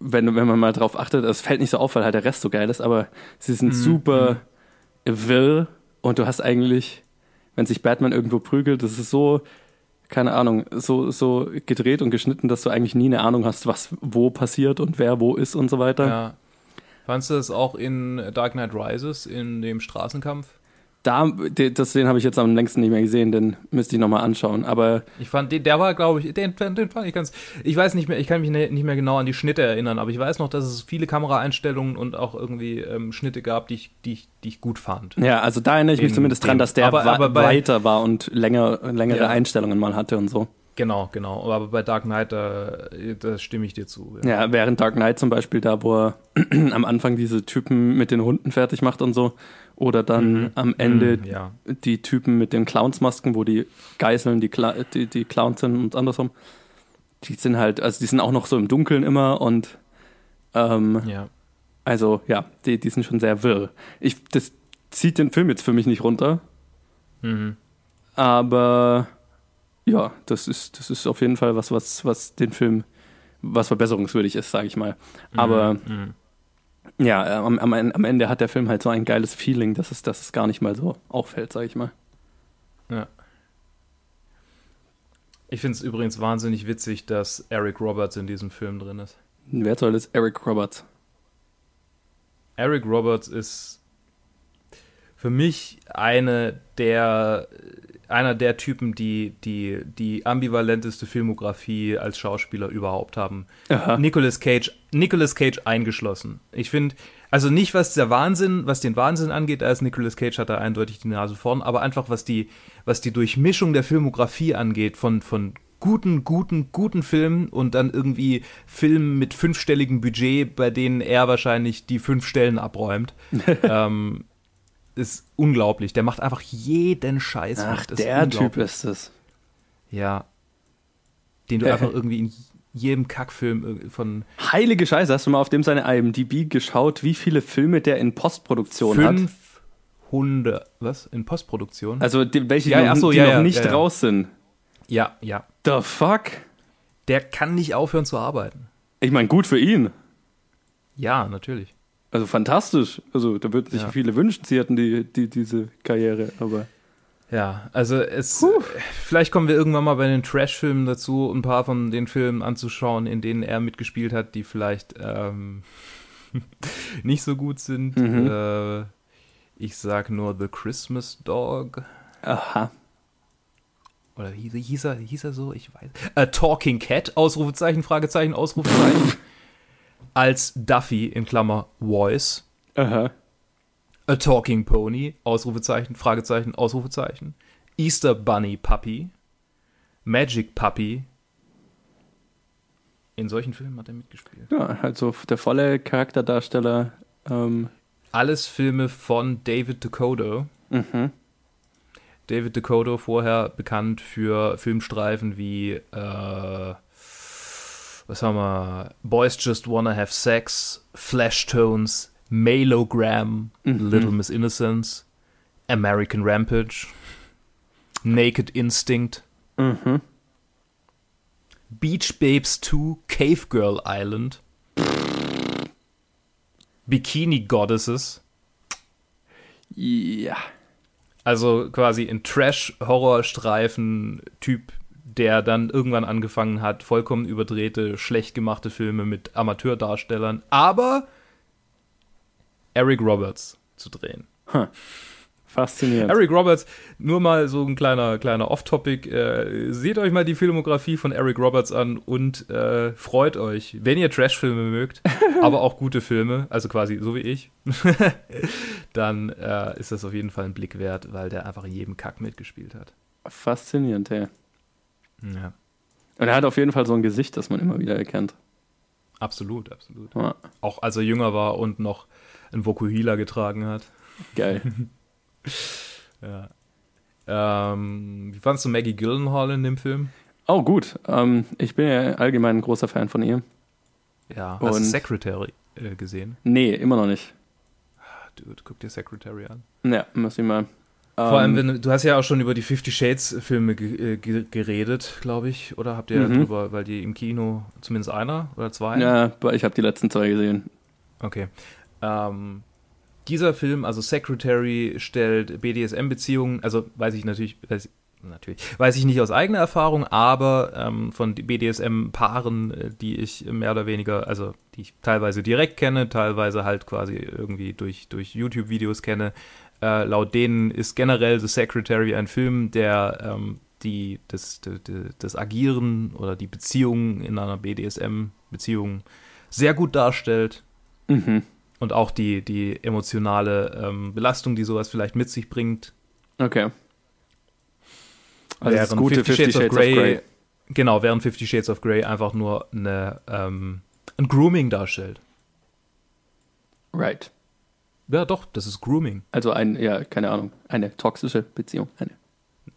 wenn, wenn man mal drauf achtet, es fällt nicht so auf, weil halt der Rest so geil ist, aber sie sind mhm. super mhm. will und du hast eigentlich, wenn sich Batman irgendwo prügelt, das ist so, keine Ahnung, so, so gedreht und geschnitten, dass du eigentlich nie eine Ahnung hast, was wo passiert und wer wo ist und so weiter. Ja. Fandest du das auch in Dark Knight Rises, in dem Straßenkampf? Da, das, den habe ich jetzt am längsten nicht mehr gesehen, den müsste ich nochmal anschauen. Aber ich fand, den, der war, glaube ich, den, den fand ich ganz. Ich weiß nicht mehr, ich kann mich ne, nicht mehr genau an die Schnitte erinnern, aber ich weiß noch, dass es viele Kameraeinstellungen und auch irgendwie ähm, Schnitte gab, die ich, die, ich, die ich gut fand. Ja, also da erinnere ich mich zumindest dran, dass der aber, aber bei, weiter war und länger, längere ja. Einstellungen mal hatte und so. Genau, genau. Aber bei Dark Knight, da, da stimme ich dir zu. Ja. ja, während Dark Knight zum Beispiel da, wo er am Anfang diese Typen mit den Hunden fertig macht und so, oder dann mhm. am Ende mhm, ja. die Typen mit den Clownsmasken, wo die Geiseln die, Cla die, die Clowns sind und andersrum. Die sind halt, also die sind auch noch so im Dunkeln immer und ähm, ja. also ja, die, die sind schon sehr wirr. Ich, das zieht den Film jetzt für mich nicht runter. Mhm. Aber ja, das ist, das ist auf jeden Fall was, was, was den Film, was verbesserungswürdig ist, sage ich mal. Aber mhm. mhm. Ja, am, am, am, Ende hat der Film halt so ein geiles Feeling, dass es, dass es gar nicht mal so auffällt, sag ich mal. Ja. Ich finde es übrigens wahnsinnig witzig, dass Eric Roberts in diesem Film drin ist. Wer soll das? Eric Roberts. Eric Roberts ist für mich eine der einer der Typen, die die, die ambivalenteste Filmografie als Schauspieler überhaupt haben. Aha. Nicolas Cage, Nicolas Cage eingeschlossen. Ich finde, also nicht was der Wahnsinn, was den Wahnsinn angeht, als Nicolas Cage hat da eindeutig die Nase vorn, aber einfach was die, was die Durchmischung der Filmografie angeht, von, von guten, guten, guten Filmen und dann irgendwie Filmen mit fünfstelligem Budget, bei denen er wahrscheinlich die fünf Stellen abräumt. ähm, ist unglaublich. Der macht einfach jeden Scheiß. Ach, der Typ ist es. Ja. Den du einfach irgendwie in jedem Kackfilm von. Heilige Scheiße, hast du mal auf dem seine IMDb geschaut, wie viele Filme der in Postproduktion 500, hat? 500, was? In Postproduktion? Also die, welche, ja, die, noch, die ja, noch nicht ja, raus sind. Ja, ja. The fuck? Der kann nicht aufhören zu arbeiten. Ich meine, gut für ihn. Ja, natürlich. Also fantastisch. Also da würden sich ja. viele wünschen, sie hätten die, die, diese Karriere, aber. Ja, also es. Puh. Vielleicht kommen wir irgendwann mal bei den Trash-Filmen dazu, ein paar von den Filmen anzuschauen, in denen er mitgespielt hat, die vielleicht ähm, nicht so gut sind. Mhm. Äh, ich sag nur The Christmas Dog. Aha. Oder hieß, hieß, er, hieß er so? Ich weiß. A Talking Cat, Ausrufezeichen, Fragezeichen, Ausrufezeichen als Duffy in Klammer Voice. Aha. A Talking Pony, Ausrufezeichen, Fragezeichen, Ausrufezeichen. Easter Bunny Puppy. Magic Puppy. In solchen Filmen hat er mitgespielt. Ja, also der volle Charakterdarsteller. Ähm. Alles Filme von David Dakota. Mhm. David Dakota, vorher bekannt für Filmstreifen wie äh, was haben wir? Boys Just Wanna Have Sex, Flashtones, Malogram, mhm. Little Miss Innocence, American Rampage. Naked Instinct. Mhm. Beach Babes 2 Cave Girl Island. Bikini Goddesses. Ja. Also quasi ein Trash-Horror-Streifen-Typ, der dann irgendwann angefangen hat, vollkommen überdrehte, schlecht gemachte Filme mit Amateurdarstellern, aber Eric Roberts zu drehen. Faszinierend. Eric Roberts, nur mal so ein kleiner, kleiner Off-Topic. Äh, seht euch mal die Filmografie von Eric Roberts an und äh, freut euch, wenn ihr Trash-Filme mögt, aber auch gute Filme, also quasi so wie ich, dann äh, ist das auf jeden Fall ein Blick wert, weil der einfach in jedem Kack mitgespielt hat. Faszinierend, ja. Ja, Und er hat auf jeden Fall so ein Gesicht, das man immer wieder erkennt. absolut, absolut. Ja, Auch als er jünger war und noch einen Vokuhila getragen hat. geil. Ja. Ähm, wie fandst du Maggie Gyllenhaal in dem Film? Oh, gut. Ähm, ich bin ja allgemein ein großer Fan von ihr. Ja, hast du Und- Secretary äh, gesehen? Nee, immer noch nicht. Dude, guck dir Secretary an. Ja, muss ich mal. Vor allem, Ähm, wenn du, hast ja auch schon über die Fifty Shades Filme äh, ge geredet, glaube ich, oder habt ihr Mhm. drüber, weil die im Kino zumindest einer oder zwei? Ja, ich habe die letzten zwei gesehen. Okay. Ähm, dieser Film, also Secretary, stellt BDSM-Beziehungen, also weiß ich natürlich, weiß, natürlich, weiß ich nicht aus eigener Erfahrung, aber ähm, von BDSM-Paaren, äh, die ich mehr oder weniger, also die ich teilweise direkt kenne, teilweise halt quasi irgendwie durch, durch YouTube-Videos kenne, äh, laut denen ist generell The Secretary ein Film, der ähm, die, das, das, das Agieren oder die Beziehung in einer BDSM-Beziehung sehr gut darstellt Mhm. und auch die, die emotionale ähm, Belastung, die sowas vielleicht mit sich bringt. Okay. Also das während gute Fifty Fifty Shades, of Grey, genau, während Fifty Shades of Grey einfach nur eine, ähm, ein Grooming darstellt. Right. Ja, doch, das ist Grooming. Also ein, ja, keine Ahnung, eine toxische Beziehung. Eine.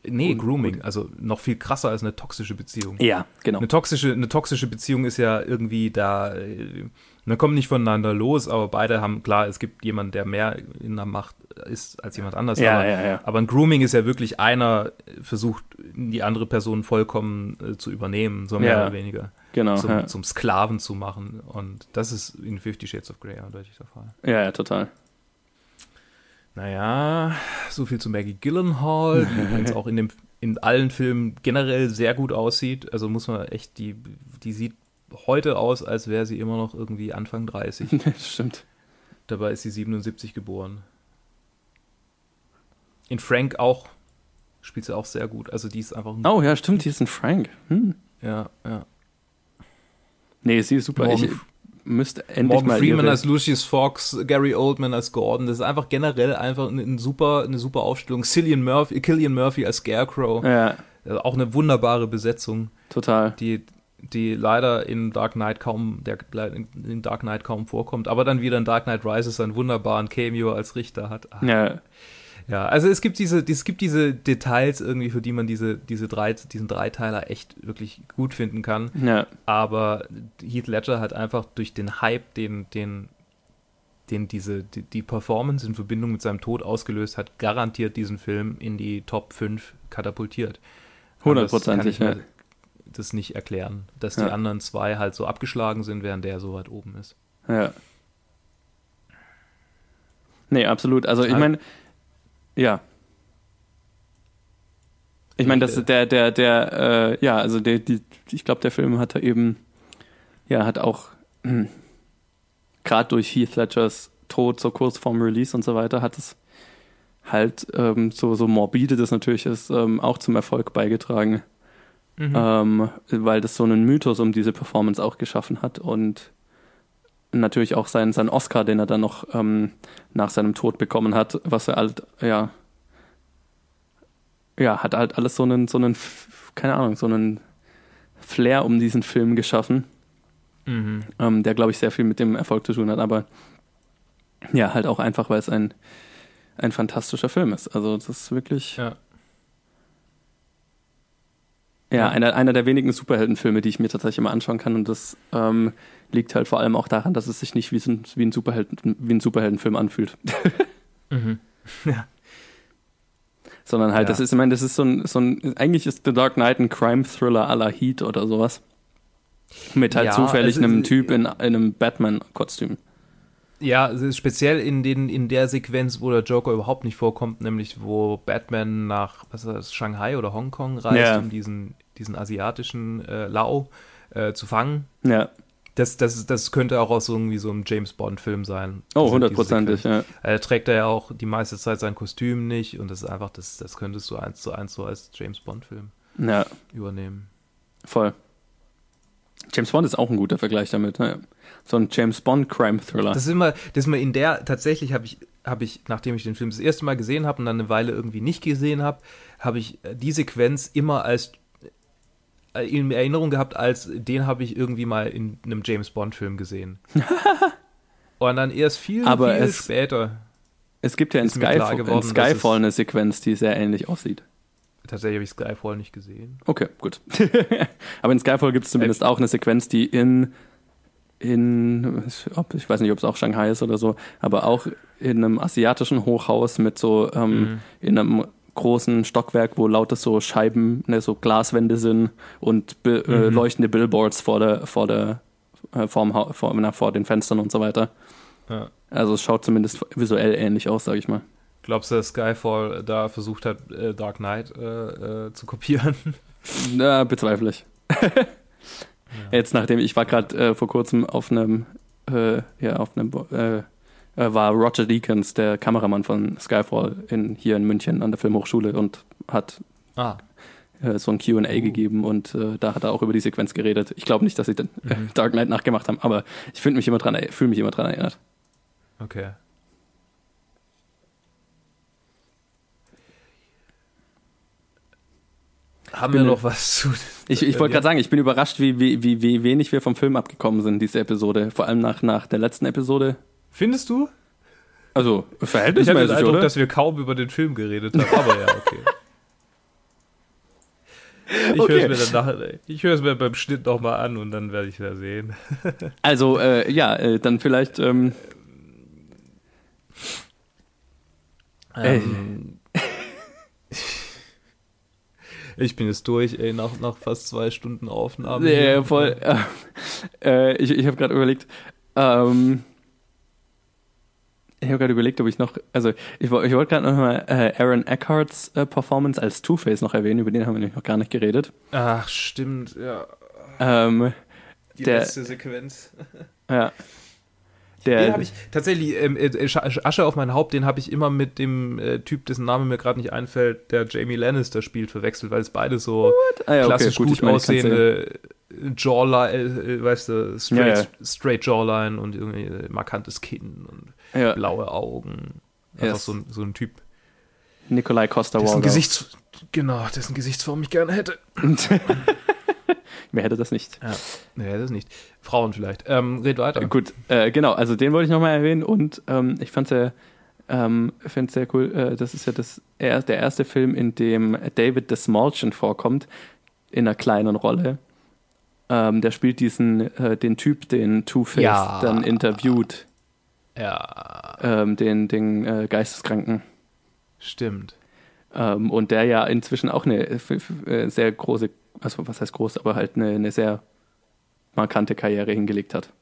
Nee, Grooming, also noch viel krasser als eine toxische Beziehung. Ja, genau. Eine toxische, eine toxische Beziehung ist ja irgendwie da, äh, man kommt nicht voneinander los, aber beide haben, klar, es gibt jemanden, der mehr in der Macht ist als jemand anders. Ja, aber, ja, ja. aber ein Grooming ist ja wirklich einer versucht, die andere Person vollkommen äh, zu übernehmen, so mehr Ja. oder weniger. Genau. Zum, ja. zum Sklaven zu machen. Und das ist in Fifty Shades of Grey eindeutig der Fall. ja, ja, total. Naja, so viel zu Maggie Gyllenhaal, die übrigens auch in, dem, in allen Filmen generell sehr gut aussieht. Also muss man echt, die, die sieht heute aus, als wäre sie immer noch irgendwie Anfang 30. Stimmt. Dabei ist sie 77 geboren. In Frank auch spielt sie auch sehr gut. Also die ist einfach ein, Oh ja, stimmt, hier ist ein Frank. Hm. ja, ja. Nee, sie ist super. Morgan, ich müsste endlich Morgan mal Freeman als Lucius Fox, Gary Oldman als Gordon. Das ist einfach generell einfach eine, eine super, eine super Aufstellung. Cillian Murphy, Killian Murphy als Scarecrow. Ja, Also auch eine wunderbare Besetzung. total. die, die leider in Dark Knight kaum, der in Dark Knight kaum vorkommt, aber dann wieder in Dark Knight Rises einen wunderbaren Cameo als Richter hat. Ah, Ja, Ja, also es gibt diese, es gibt diese Details irgendwie, für die man diese, diese drei, diesen Dreiteiler echt wirklich gut finden kann. ja, Aber Heath Ledger hat einfach durch den Hype, den, den, den diese, die, die Performance in Verbindung mit seinem Tod ausgelöst hat, garantiert diesen Film in die Top 5 katapultiert. Hundertprozentig. kann Ja. das nicht erklären, dass Ja. die anderen zwei halt so abgeschlagen sind, während der so weit oben ist. ja. Nee, absolut. Also ich Also- meine, ja. Ich meine, das Äh, der, der, der, äh, ja, also der, die, ich glaube, der Film hat da eben, ja, hat auch hm, gerade durch Heath Ledgers Tod so kurz vorm Release und so weiter, hat es halt ähm, so, so morbide das natürlich ist, ähm, auch zum Erfolg beigetragen. ähm, weil das so einen Mythos um diese Performance auch geschaffen hat und natürlich auch sein, sein Oscar, den er dann noch ähm, nach seinem Tod bekommen hat, was er halt, ja, ja, hat halt alles so einen, so einen, keine Ahnung, so einen Flair um diesen Film geschaffen, Mhm. ähm, der, glaube ich, sehr viel mit dem Erfolg zu tun hat, aber ja, halt auch einfach, weil es ein, ein fantastischer Film ist. Also das ist wirklich, Ja. Ja. Einer, einer der wenigen Superheldenfilme, die ich mir tatsächlich immer anschauen kann. Und das ähm, liegt halt vor allem auch daran, dass es sich nicht wie, ein, wie, ein, Superhelden, wie ein Superheldenfilm anfühlt. Mhm. Ja. Sondern halt, Ja. das ist, ich meine, das ist so ein, so ein, eigentlich ist The Dark Knight ein Crime-Thriller à la Heat oder sowas. Mit halt Ja, zufällig also, einem Typ in, in einem Batman-Kostüm. Ja, speziell in, den, in der Sequenz, wo der Joker überhaupt nicht vorkommt, nämlich wo Batman nach was ist das, Shanghai oder Hongkong reist, Ja. um diesen, diesen asiatischen äh, Lau äh, zu fangen. Ja. Das, das, das könnte auch aus irgendwie so einem James Bond-Film sein. Oh, Diese- hundertprozentig, ja. Er trägt er ja auch die meiste Zeit sein Kostüm nicht und das ist einfach, das, das könntest du eins zu eins so als James Bond-Film Ja, übernehmen. voll. James Bond ist auch ein guter Vergleich damit. Ne? So ein James Bond-Crime-Thriller. Das ist immer, das ist immer in der, tatsächlich habe ich, habe ich, nachdem ich den Film das erste Mal gesehen habe und dann eine Weile irgendwie nicht gesehen habe, habe ich äh, die Sequenz immer als äh, in Erinnerung gehabt, als den habe ich irgendwie mal in einem James Bond-Film gesehen. und dann erst viel, Aber viel es- später. Es gibt ja in, Skyfall, in Skyfall eine Sequenz, die sehr ähnlich aussieht. Tatsächlich habe ich Skyfall nicht gesehen. Okay, gut. Aber in Skyfall gibt es zumindest auch eine Sequenz, die in, in ich weiß nicht, ob es auch Shanghai ist oder so, aber auch in einem asiatischen Hochhaus mit so, ähm, in einem großen Stockwerk, wo lauter so Scheiben, ne, so Glaswände sind und bi äh, leuchtende Billboards vor der, vor der, äh, Hau- vor, na, vor den Fenstern und so weiter. Ja. Also es schaut zumindest visuell ähnlich aus, sag ich mal. Glaubst du, dass Skyfall da versucht hat, äh, Dark Knight äh, äh, zu kopieren? Na, bezweifle ich. Jetzt nachdem ich war gerade äh, vor kurzem auf einem, äh, ja, auf einem, äh, war Roger Deakins, der Kameramann von Skyfall in, hier in München an der Filmhochschule und hat Ah, so ein Q&A gegeben und da hat er auch über die Sequenz geredet. Ich glaube nicht, dass sie den äh, Dark Knight nachgemacht haben, aber ich fühle mich immer dran, fühle mich immer dran erinnert. okay. Haben wir noch was zu. Ich, ich wollte gerade sagen, ich bin überrascht, wie, wie, wie, wie wenig wir vom Film abgekommen sind, diese Episode. Vor allem nach, nach der letzten Episode. Findest du? Also, Ich hatte den verhältnismäßig, Eindruck, oder? dass wir kaum über den Film geredet haben, aber ja, okay. Ich Okay. höre es mir dann nach, ich höre es mir beim Schnitt nochmal an und dann werde ich ja sehen. Also, äh, ja, äh, dann vielleicht, ähm, Ähm, ich bin jetzt durch, ey, nach, nach fast zwei Stunden Aufnahme. Nee, voll. Äh, ich ich habe gerade überlegt, ähm, ich habe gerade überlegt, ob ich noch, also ich, ich wollte gerade noch mal äh, Aaron Eckharts äh, Performance als Two-Face noch erwähnen, über den haben wir nämlich noch gar nicht geredet. Ach, stimmt, ja. Ähm, Die Der- letzte Sequenz. ja. Den Der, habe ich tatsächlich, ähm, äh, Sch- Asche auf mein Haupt, den habe ich immer mit dem äh, Typ, dessen Name mir gerade nicht einfällt, der Jamie Lannister spielt, verwechselt, weil es beide so ah, ja, okay, klassisch gut, gut, ich meine, aussehende Jawline, äh, äh, weißt du, straight, Ja, ja. straight Jawline und irgendwie äh, markantes Kinn und blaue Augen. Einfach Yes. so, ein, so ein Typ, Nikolai Costa dessen Waldau. Gesichts genau, dessen Gesichtsform ich gerne hätte. Wer hätte das nicht? Ja, nee, das nicht. Frauen vielleicht. Ähm, red weiter. Gut, äh, genau, also den wollte ich nochmal erwähnen und ähm, ich fand sehr, ähm, find's sehr cool, äh, das ist ja das, er, der erste Film, in dem David Desmalchian vorkommt, in einer kleinen Rolle. Ähm, der spielt diesen, äh, den Typ, den Two-Face Ja. dann interviewt, Ja, ähm, den, den äh, Geisteskranken. stimmt. Ähm, und der ja inzwischen auch eine äh, sehr große, also was heißt groß, aber halt eine, eine sehr markante Karriere hingelegt hat.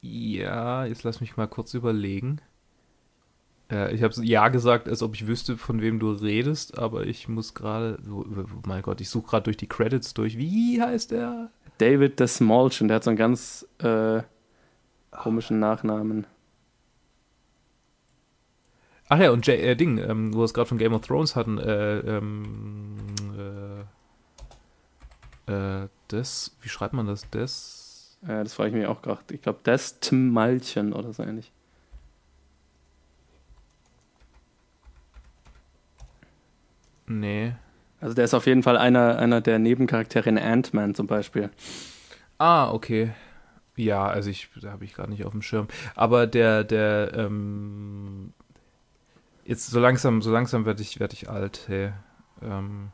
Ja, jetzt lass mich mal kurz überlegen. Äh, ich habe ja gesagt, als ob ich wüsste, von wem du redest, aber ich muss gerade, oh, mein Gott, ich suche gerade durch die Credits durch. Wie heißt der? David Desmalchian, der hat so einen ganz äh, komischen Nachnamen. Ach ja, und J äh, Ding, ähm, wo wir es gerade von Game of Thrones hatten, äh, ähm, äh, das, wie schreibt man das? Das, Äh, das frage ich mich auch gerade. Ich glaube, Desmalchian oder so ähnlich. nee. Also der ist auf jeden Fall einer, einer der Nebencharaktere in Ant-Man zum Beispiel. Ah, okay. Ja, also ich, da habe ich gerade nicht auf dem Schirm. Aber der, der, ähm, jetzt so langsam, so langsam werde ich, werde ich alt, hey. Ähm,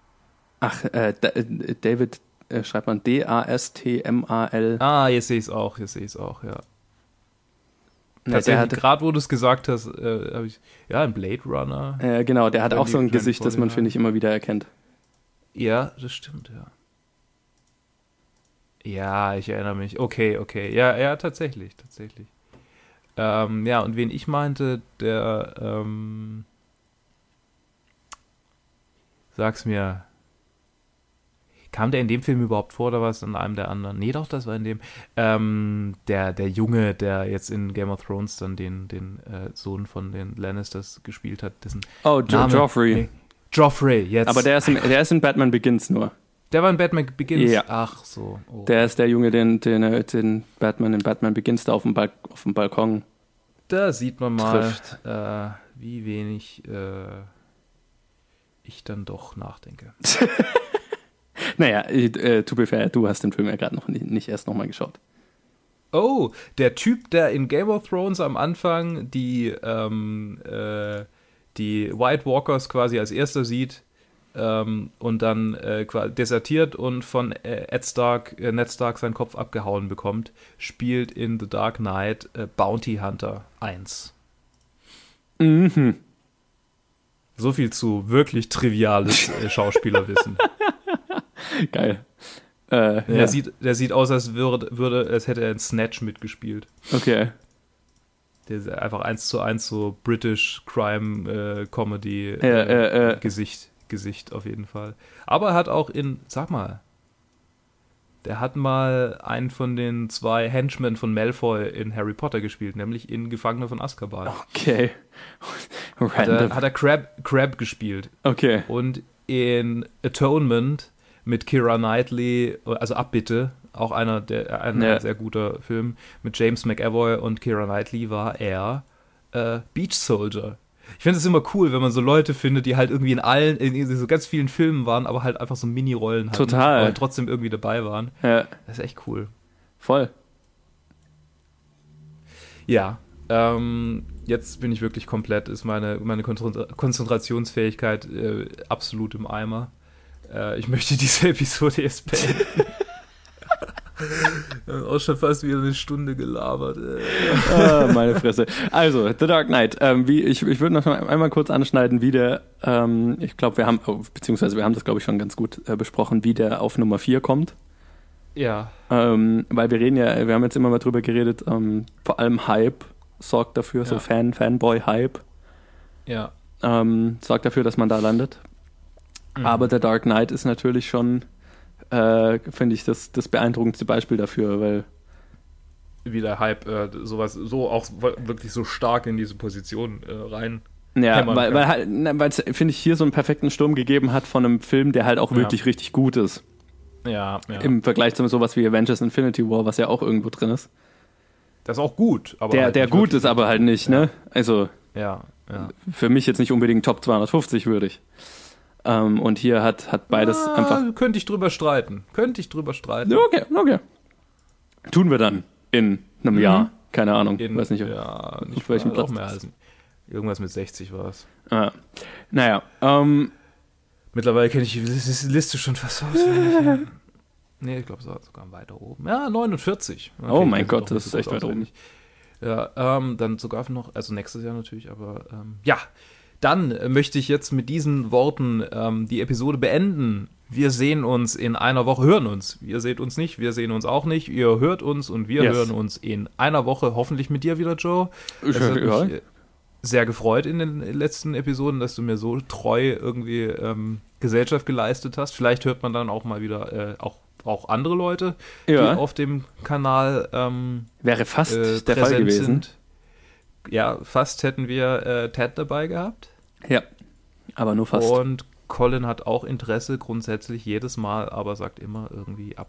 Ach, äh, äh, David äh, schreibt man D-A-S-T-M-A-L. ah, jetzt sehe ich es auch, jetzt sehe ich es auch, ja. Tatsächlich, hatte- gerade wo du es gesagt hast, äh, habe ich, ja, ein Blade Runner. Äh, genau, der hat auch so ein Gesicht, das man, finde ich, immer wieder erkennt. Ja, das stimmt, ja. Ja, ich erinnere mich. Okay, okay. Ja, ja, tatsächlich, tatsächlich. Ähm, ja, und wen ich meinte, der, ähm, sag's mir. Kam der in dem Film überhaupt vor oder was in einem der anderen? Nee, doch, das war in dem. Ähm, der, der Junge, der jetzt in Game of Thrones dann den, den äh, Sohn von den Lannisters gespielt hat, dessen Oh, jo Name- Joffrey. Nee. Joffrey, jetzt. Aber der ist, in, der ist in Batman Begins nur. Der war in Batman Begins? Ja. Ach so. Oh. Der ist der Junge, den, den, äh, den Batman in Batman Begins da auf dem, Balk auf dem Balkon Da sieht man mal, äh, wie wenig äh, ich dann doch nachdenke. Naja, äh, to be fair, du hast den Film ja gerade noch nicht, nicht erst nochmal geschaut. Oh, der Typ, der in Game of Thrones am Anfang die, ähm, äh, die White Walkers quasi als erster sieht ähm, und dann äh, desertiert und von äh, Ed Stark, äh, Ned Stark seinen Kopf abgehauen bekommt, spielt in The Dark Knight äh, Bounty Hunter 1. Mhm. So viel zu wirklich triviales äh, Schauspielerwissen. Geil. Äh, Der, ja. sieht, der sieht aus, als würde, würde, als hätte er in Snatch mitgespielt. Okay. Der ist einfach eins zu eins so British Crime äh, Comedy Ja, äh. Gesicht, Gesicht auf jeden Fall. Aber er hat auch in, sag mal, der hat mal einen von den zwei Henchmen von Malfoy in Harry Potter gespielt, nämlich in Gefangener von Azkaban. Okay. Hat Random. er, hat er Crab, Crab gespielt. Okay. Und in Atonement mit Kira Knightley, also Abbitte, auch einer der ein Ja. sehr guter Film mit James McAvoy und Kira Knightley war er äh, Beach Soldier. Ich finde es immer cool, wenn man so Leute findet, die halt irgendwie in allen, in so ganz vielen Filmen waren, aber halt einfach so Mini-Rollen hatten. Total. Aber halt trotzdem irgendwie dabei waren. Ja, Das ist echt cool. voll. Ja, ähm, jetzt bin ich wirklich komplett, ist meine, meine Konzentra- Konzentrationsfähigkeit äh, absolut im Eimer. Äh, ich möchte diese Episode jetzt beenden. Wir haben auch schon fast wieder eine Stunde gelabert. Äh. ah, meine Fresse. Also, The Dark Knight. Ähm, wie, ich ich würde noch mal einmal kurz anschneiden, wie der, ähm, ich glaube, wir haben, oh, beziehungsweise wir haben das, glaube ich, schon ganz gut äh, besprochen, wie der auf Nummer 4 kommt. Ja, Ähm, weil wir reden ja, wir haben jetzt immer mal drüber geredet, ähm, vor allem Hype sorgt dafür, so Ja. Fan, Fanboy-Hype ja. ähm, sorgt dafür, dass man da landet. Mhm. Aber The Dark Knight ist natürlich schon, äh, finde ich, das, das beeindruckendste Beispiel dafür, weil Wie der Hype äh, sowas so auch wirklich so stark in diese Position äh, rein. Ja, weil, kann. weil halt, es, finde ich, hier so einen perfekten Sturm gegeben hat von einem Film, der halt auch Ja. wirklich richtig gut ist. Ja, ja. Im Vergleich zu sowas wie Avengers Infinity War, was ja auch irgendwo drin ist. das ist auch gut. Aber Der, halt der gut ist, aber halt nicht, ne? Also Ja, ja. für mich jetzt nicht unbedingt Top 250 würdig. Ähm, und hier hat, hat beides ah, einfach. Könnte ich drüber streiten. Könnte ich drüber streiten. Ja, Okay, okay. Tun wir dann in einem Mhm. Jahr. Keine Ahnung. In, weiß nicht. ja, nicht auf welchem auch Platz mehr als irgendwas mit 60 war es. Ah. Naja, ähm, Mittlerweile kenne ich die Lis- Liste schon fast auswendig. nee, ich glaube, es war sogar weiter oben. Ja, 49. Okay, Oh mein Gott, das nicht ist echt weit oben. Ja, ähm, dann sogar noch, also nächstes Jahr natürlich, aber ähm, ja. Dann möchte ich jetzt mit diesen Worten ähm, die Episode beenden. Wir sehen uns in einer Woche, hören uns. Ihr seht uns nicht, wir sehen uns auch nicht. Ihr hört uns und wir Yes. hören uns in einer Woche, hoffentlich mit dir wieder, Joe. Ich- ja. mich äh, sehr gefreut in den letzten Episoden, dass du mir so treu irgendwie ähm, Gesellschaft geleistet hast. Vielleicht hört man dann auch mal wieder äh, auch, auch andere Leute, Ja. die auf dem Kanal ähm, wäre fast äh, der Fall gewesen. sind. Ja, fast hätten wir äh, Ted dabei gehabt. Ja, aber nur fast. Und Colin hat auch Interesse grundsätzlich jedes Mal, aber sagt immer irgendwie ab.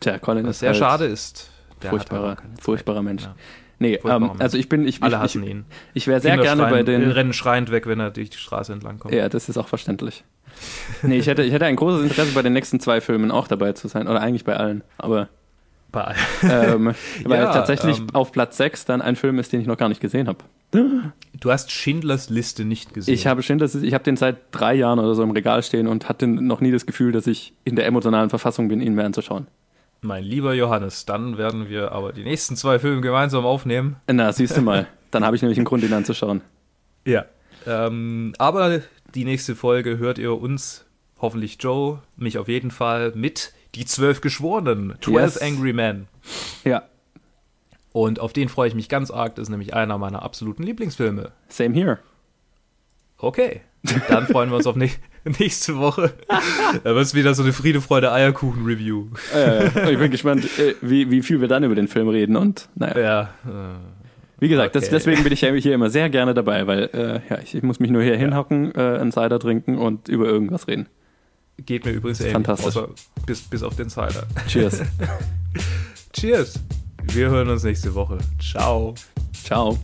Tja, Colin Was ist sehr halt schade ist. Furchtbarer, furchtbarer Mensch. Ja. Nee, Furchtbarer ähm, Mensch. also ich bin, ich, Alle ich, hassen ich, ihn. ich wäre sehr gerne bei den. äh, rennen schreiend weg, wenn er durch die Straße entlang kommt. Ja, das ist auch verständlich. Nee, ich hätte, ich hätte ein großes Interesse, bei den nächsten zwei Filmen auch dabei zu sein. Oder eigentlich bei allen. Aber Bei ähm, weil Ja, tatsächlich ähm, auf Platz 6 dann ein Film ist, den ich noch gar nicht gesehen habe. Du hast Schindlers Liste nicht gesehen. Ich habe Schindlers, ich habe den seit drei Jahren oder so im Regal stehen und hatte noch nie das Gefühl, dass ich in der emotionalen Verfassung bin, ihn mir anzuschauen. Mein lieber Johannes, dann werden wir aber die nächsten zwei Filme gemeinsam aufnehmen. Na, siehst du mal. Dann habe ich nämlich einen Grund, ihn anzuschauen. Ja. Ähm, aber die nächste Folge hört ihr uns, hoffentlich Joe, mich auf jeden Fall mit Die Zwölf Geschworenen, 12 Yes. Angry Men. Ja, Und auf den freue ich mich ganz arg. Das ist nämlich einer meiner absoluten Lieblingsfilme. same here. Okay. Dann freuen wir uns auf ne nächste Woche. Da wird es wieder so eine Friede, Freude, Eierkuchen-Review. Äh, ich bin gespannt, äh, wie, wie viel wir dann über den Film reden. Und naja, Ja. Äh, wie gesagt, das, okay. deswegen bin ich ja hier immer sehr gerne dabei, weil äh, ja, ich, ich muss mich nur hier hinhocken, äh, einen Cider trinken und über irgendwas reden. geht mir übrigens ähnlich. Fantastisch. Außer bis, bis auf den Cider. Cheers. Cheers. Wir hören uns nächste Woche. Ciao. Ciao.